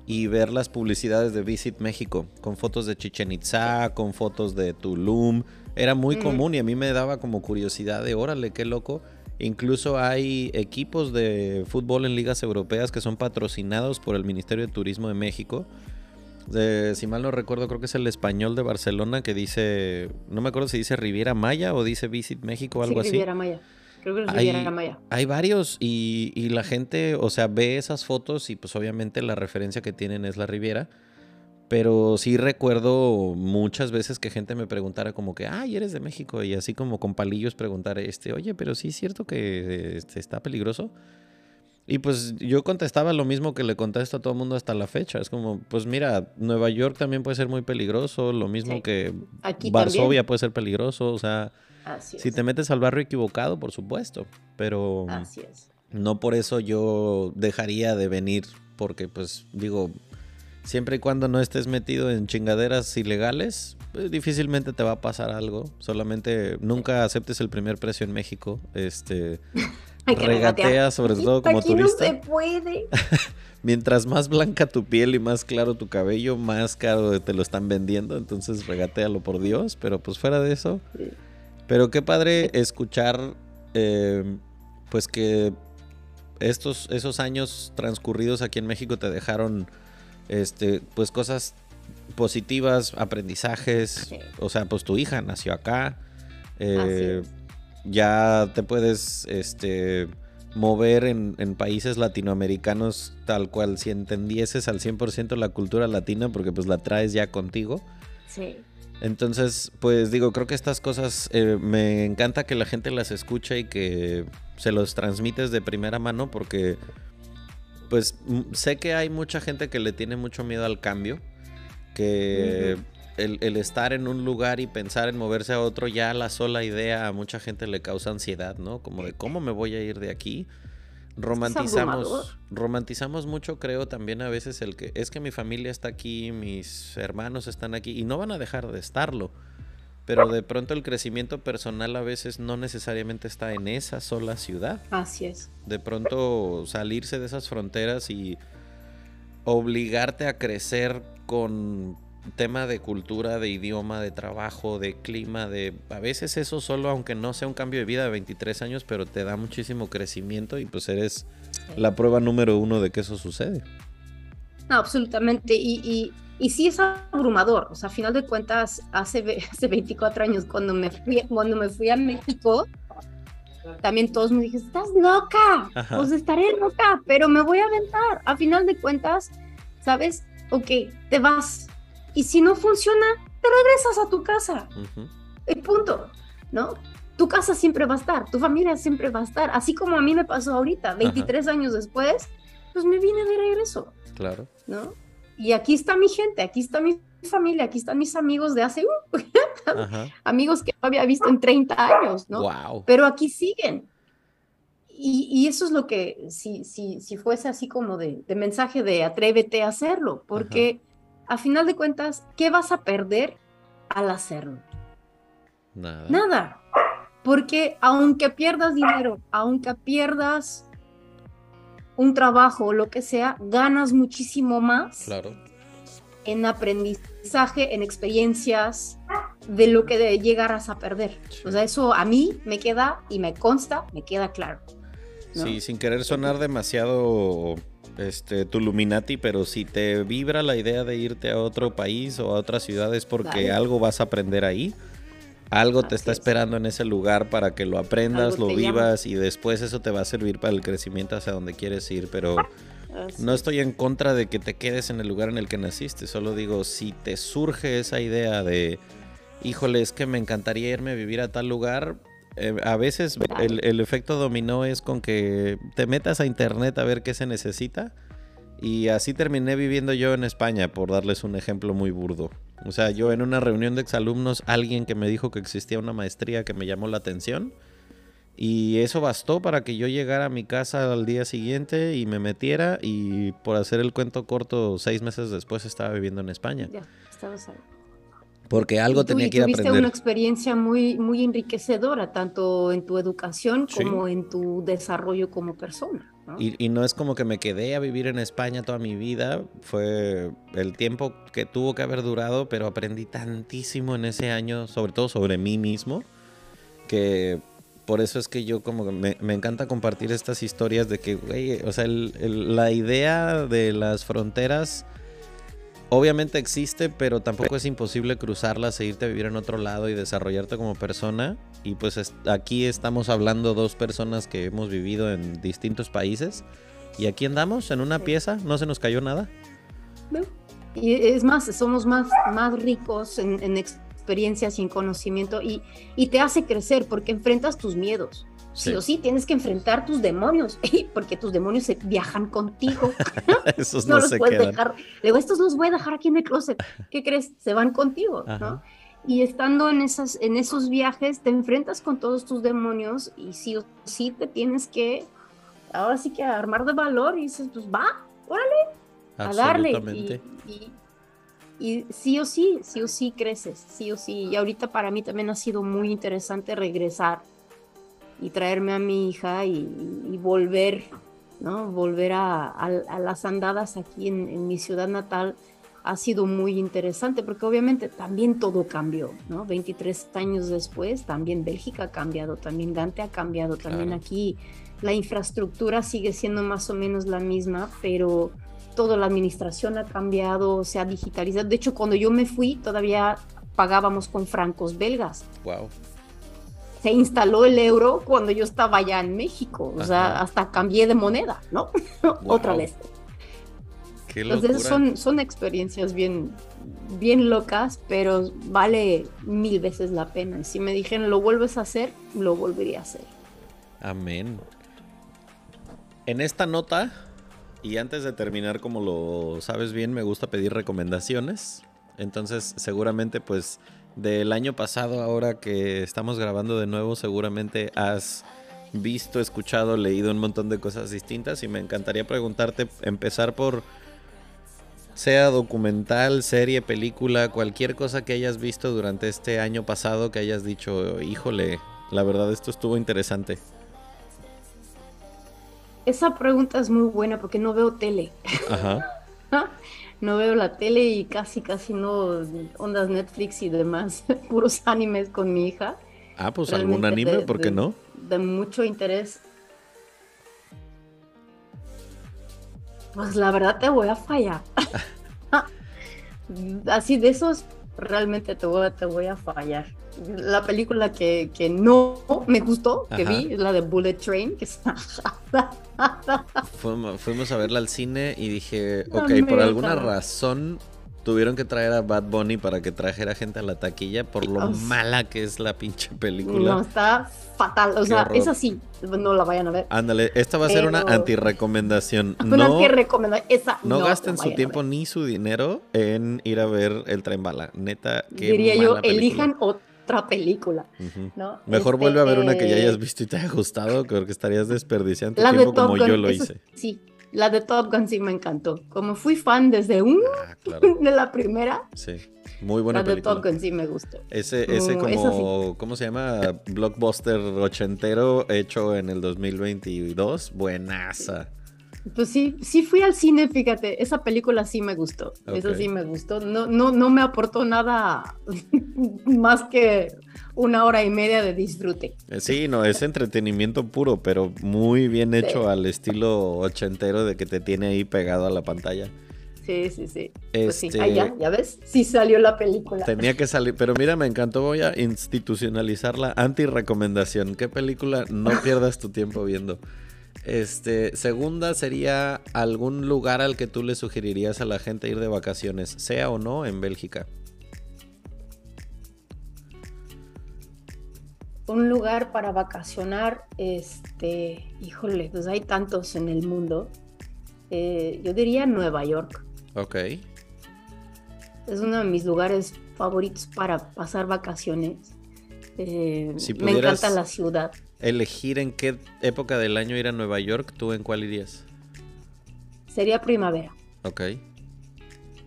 y ver las publicidades de Visit México con fotos de Chichen Itza, con fotos de Tulum, era muy común y a mí me daba como curiosidad de, órale, qué loco. Incluso hay equipos de fútbol en ligas europeas que son patrocinados por el Ministerio de Turismo de México. si mal no recuerdo, creo que es el español de Barcelona que dice, no me acuerdo si dice Riviera Maya o dice Visit México o algo así. Riviera Maya. Creo que es Riviera Maya. Hay varios y, y la gente, o sea, ve esas fotos y pues obviamente la referencia que tienen es la Riviera. Pero sí recuerdo muchas veces que gente me preguntara como que, ay, eres de México. Y así como con palillos preguntar, este, oye, pero sí es cierto que este, está peligroso. Y pues yo contestaba lo mismo que le contesto a todo el mundo hasta la fecha. Es como, pues mira, Nueva York también puede ser muy peligroso, lo mismo que Varsovia puede ser peligroso. O sea, si te metes al barrio equivocado, por supuesto. Pero no por eso yo dejaría de venir, porque pues digo, Siempre y cuando no estés metido en chingaderas ilegales, pues, difícilmente te va a pasar algo. Solamente nunca aceptes el primer precio en México. Este regatea sobre todo como turista. No se puede. Mientras más blanca tu piel y más claro tu cabello, más caro te lo están vendiendo. Entonces regatealo por Dios. Pero pues fuera de eso. Pero qué padre escuchar, eh, pues que estos esos años transcurridos aquí en México te dejaron este, pues cosas positivas, aprendizajes. O sea, pues tu hija nació acá. Eh, ya te puedes este, mover en, países latinoamericanos tal cual si entendieses al 100% la cultura latina porque pues la traes ya contigo. Sí. Entonces, pues digo, creo que estas cosas eh, me encanta que la gente las escuche y que se los transmites de primera mano porque pues sé que hay mucha gente que le tiene mucho miedo al cambio, que el, estar en un lugar y pensar en moverse a otro, ya la sola idea a mucha gente le causa ansiedad, ¿no? Como de cómo me voy a ir de aquí. Romantizamos, romantizamos mucho, creo, también a veces el que es que mi familia está aquí, mis hermanos están aquí y no van a dejar de estarlo. Pero de pronto el crecimiento personal a veces no necesariamente está en esa sola ciudad. Así es. De pronto salirse de esas fronteras y obligarte a crecer con tema de cultura, de idioma, de trabajo, de clima, de a veces eso solo, aunque no sea un cambio de vida de 23 años, pero te da muchísimo crecimiento y pues eres la prueba número uno de que eso sucede. No, absolutamente. Y, y sí es abrumador, o sea, a final de cuentas, hace, hace 24 años cuando me fui, cuando me fui a México, también todos me dijeron, estás loca, pues estaré loca, pero me voy a aventar. A final de cuentas, ¿sabes? Ok, te vas. Y si no funciona, te regresas a tu casa. El punto, ¿no? Tu casa siempre va a estar, tu familia siempre va a estar. Así como a mí me pasó ahorita, 23 años después, pues me vine de regreso. Claro. ¿No? Y aquí está mi gente, aquí está mi familia, aquí están mis amigos de hace, uh, amigos que no había visto en 30 años, ¿no? Wow. Pero aquí siguen. Y, eso es lo que, si, si, si fuese así como de, mensaje de atrévete a hacerlo, porque a final de cuentas, ¿qué vas a perder al hacerlo? Nada. Nada. Porque aunque pierdas dinero, aunque pierdas un trabajo o lo que sea, ganas muchísimo más claro. en aprendizaje, en experiencias, de lo que llegarás a perder. O sea, eso a mí me queda y me consta, me queda claro. Sí, sin querer sonar demasiado este Tuluminati, pero si te vibra la idea de irte a otro país o a otra ciudad es porque algo vas a aprender ahí. Algo te está esperando en ese lugar para que lo aprendas, lo vivas y después eso te va a servir para el crecimiento hacia donde quieres ir, pero no estoy en contra de que te quedes en el lugar en el que naciste, solo digo, si te surge esa idea de, híjole, es que me encantaría irme a vivir a tal lugar, eh, a veces el, efecto dominó es con que te metas a internet a ver qué se necesita. Y así terminé viviendo yo en España, por darles un ejemplo muy burdo. O sea, yo en una reunión de exalumnos, alguien que me dijo que existía una maestría que me llamó la atención. Y eso bastó para que yo llegara a mi casa al día siguiente y me metiera. Y por hacer el cuento corto, seis meses después estaba viviendo en España. Ya, ahí porque algo tenía que ir a aprender. Tuviste una experiencia muy, muy enriquecedora, tanto en tu educación como en tu desarrollo como persona. Y, no es como que me quedé a vivir en España toda mi vida, fue el tiempo que tuvo que haber durado, pero aprendí tantísimo en ese año, sobre todo sobre mí mismo, que por eso es que yo como me, me encanta compartir estas historias de que, güey, o sea, la idea de las fronteras obviamente existe, pero tampoco es imposible cruzarlas e irte a vivir en otro lado y desarrollarte como persona. Y pues aquí estamos hablando dos personas que hemos vivido en distintos países. Y aquí andamos en una pieza, no se nos cayó nada. No. Y es más, somos más, más ricos en, experiencias y en conocimiento y, y te hace crecer porque enfrentas tus miedos. Sí. o sí tienes que enfrentar tus demonios, porque tus demonios se viajan contigo. Esos no, los puedes dejar. Luego, estos los voy a dejar aquí en el closet. ¿Qué crees? Se van contigo, ¿no? Y estando en, esas, en esos viajes, te enfrentas con todos tus demonios y sí o sí te tienes que, ahora sí que armar de valor y dices, pues va, órale, a darle. Y, y sí o sí, sí o sí creces, sí o sí. Y ahorita para mí también ha sido muy interesante regresar y traerme a mi hija y, volver, ¿no? Volver a, las andadas aquí en, mi ciudad natal ha sido muy interesante porque obviamente también todo cambió, ¿no? 23 años después también Bélgica ha cambiado, también Gante ha cambiado, también aquí la infraestructura sigue siendo más o menos la misma, pero toda la administración ha cambiado, se ha digitalizado. De hecho, cuando yo me fui todavía pagábamos con francos belgas. Wow se instaló el euro cuando yo estaba allá en México. O sea, hasta cambié de moneda, ¿no? Otra vez. Qué Entonces son, son experiencias bien, bien locas, pero vale mil veces la pena. Y si me dijeron, lo vuelves a hacer, lo volvería a hacer. Amén. En esta nota, y antes de terminar, como lo sabes bien, me gusta pedir recomendaciones. Entonces, seguramente, pues del año pasado, ahora que estamos grabando de nuevo, seguramente has visto, escuchado, leído un montón de cosas distintas y me encantaría preguntarte, empezar por sea documental, serie, película, cualquier cosa que hayas visto durante este año pasado que hayas dicho, híjole, la verdad esto estuvo interesante. Esa pregunta es muy buena porque no veo tele. Ajá. no veo la tele y casi, casi no ondas Netflix y demás, puros animes con mi hija. Ah, pues algún anime, ¿por qué no? De mucho interés. Pues la verdad te voy a fallar. Así de esos realmente te voy, te voy a fallar. La película que, que no me gustó, que vi, es la de Bullet Train, que está... fuimos, fuimos, a verla al cine y dije, ok, por alguna razón tuvieron que traer a Bad Bunny para que trajera gente a la taquilla por lo mala que es la pinche película. No, está fatal. O sea, es así. No la vayan a ver. Ándale, esta va a ser una anti-recomendación. Una anti-recomendación. Esa no, no gasten su tiempo ni su dinero en ir a ver el tren bala. Neta, que Diría yo, elijan otra película. Mejor vuelve a ver una que ya hayas este, visto y te haya gustado, creo que estarías desperdiciando tiempo como yo lo hice. Sí, la de Top Gun sí me encantó. Como fui fan desde un ah, de la primera. Sí. Muy buena la de Top Gun sí me gustó. Ese, ese como, ¿cómo se llama? Blockbuster ochentero hecho en el 2022. Buenaza. Pues sí, sí fui al cine, fíjate, esa película sí me gustó, esa sí me gustó, no, no, no me aportó nada más que una hora y media de disfrute. Eh, sí, no, es entretenimiento puro, pero muy bien hecho al estilo ochentero de que te tiene ahí pegado a la pantalla. Sí, sí, sí. Pues sí, este, ya, ya ves, sí salió la película. Tenía que salir, pero mira, me encantó, voy a institucionalizar la anti-recomendación. ¿Qué película no pierdas tu tiempo viendo? Este, segunda sería algún lugar al que tú le sugerirías a la gente ir de vacaciones, sea o no en Bélgica. Un lugar para vacacionar, este, híjole, pues hay tantos en el mundo. Eh, yo diría Nueva York. Ok. Es uno de mis lugares favoritos para pasar vacaciones. Eh, me encanta la ciudad elegir en qué época del año ir a Nueva York, ¿tú en cuál irías? Sería primavera. Ok.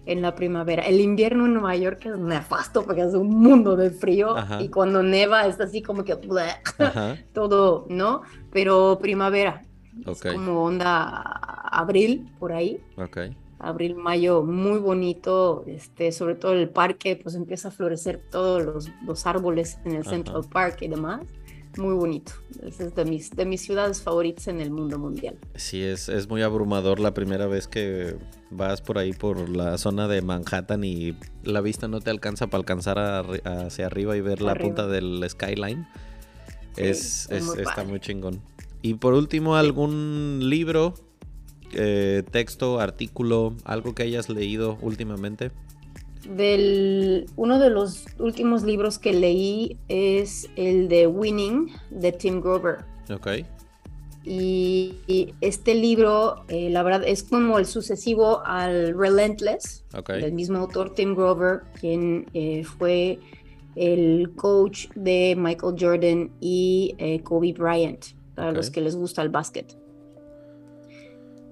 En la primavera. El invierno en Nueva York es nefasto porque es un mundo de frío y cuando neva es así como que todo, ¿no? Pero primavera. Es como onda abril por ahí. Ok. Abril, mayo, muy bonito, este, sobre todo el parque, pues empieza a florecer todos los, árboles en el Central Park y demás muy bonito. Es de mis, de mis ciudades favoritas en el mundo mundial. Sí, es, es muy abrumador la primera vez que vas por ahí por la zona de Manhattan y la vista no te alcanza para alcanzar hacia arriba y ver la punta del skyline. es, está muy chingón. Y por último, algún libro, eh, texto, artículo, algo que hayas leído últimamente del uno de los últimos libros que leí es el de Winning de Tim Grover. Ok. Y, este libro, eh, la verdad, es como el sucesivo al Relentless, del mismo autor Tim Grover, quien eh, fue el coach de Michael Jordan y eh, Kobe Bryant, para los que les gusta el básquet.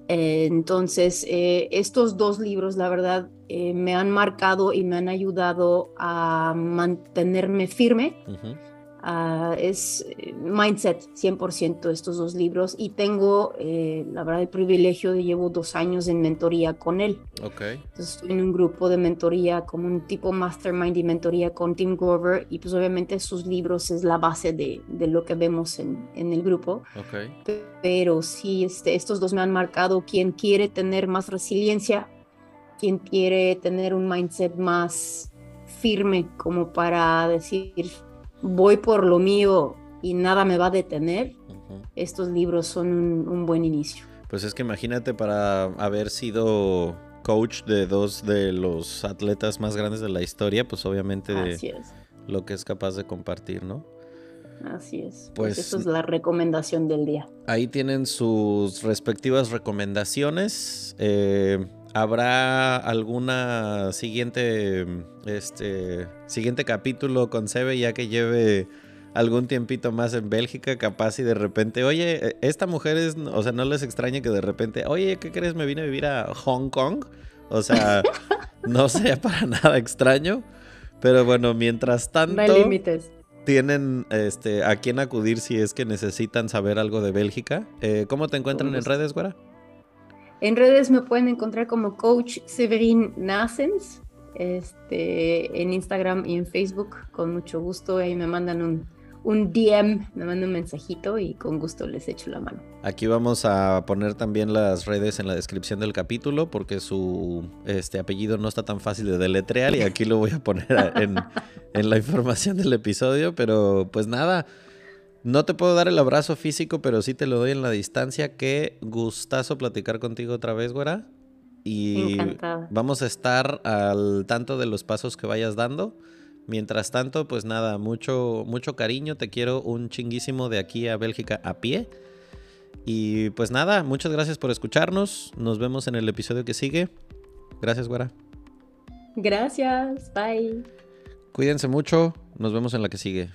entonces, estos dos libros, la verdad, eh, me han marcado y me han ayudado a mantenerme firme. Ah, es eh, mindset 100% estos dos libros y tengo eh, la verdad el privilegio de llevo dos años en mentoría con él. Okay. Entonces estoy en un grupo de mentoría como un tipo mastermind y mentoría con Tim Grover y pues obviamente sus libros es la base de, de lo que vemos en, en el grupo. Okay. Pero sí, este, estos dos me han marcado quien quiere tener más resiliencia quien quiere tener un mindset más firme como para decir, voy por lo mío y nada me va a detener, estos libros son un, buen inicio. Pues es que imagínate para haber sido coach de dos de los atletas más grandes de la historia, pues obviamente lo que es capaz de compartir, ¿no? Así es. Pues, pues eso es la recomendación del día. Ahí tienen sus respectivas recomendaciones. Eh, ¿Habrá alguna siguiente, este, siguiente capítulo con Sebe ya que lleve algún tiempito más en Bélgica, capaz y de repente, oye, esta mujer es, o sea, no les extraña que de repente, oye, ¿qué crees? Me vine a vivir a Hong Kong. O sea, no sea para nada extraño. Pero bueno, mientras tanto, tienen este, a quién acudir si es que necesitan saber algo de Bélgica. Eh, ¿Cómo te encuentran en redes, güera? En redes me pueden encontrar como Coach Severin Nasens, este, en Instagram y en Facebook, con mucho gusto. Ahí me mandan un, un DM, me manda un mensajito y con gusto les echo la mano. Aquí vamos a poner también las redes en la descripción del capítulo porque su este apellido no está tan fácil de deletrear y aquí lo voy a poner en, en la información del episodio, pero pues nada. No te puedo dar el abrazo físico, pero sí te lo doy en la distancia. Qué gustazo platicar contigo otra vez, güera. Y vamos a estar al tanto de los pasos que vayas dando. Mientras tanto, pues nada, mucho, mucho cariño. Te quiero un chinguísimo de aquí a Bélgica a pie. Y pues nada, muchas gracias por escucharnos. Nos vemos en el episodio que sigue. Gracias, güera. Gracias, bye. Cuídense mucho. Nos vemos en la que sigue.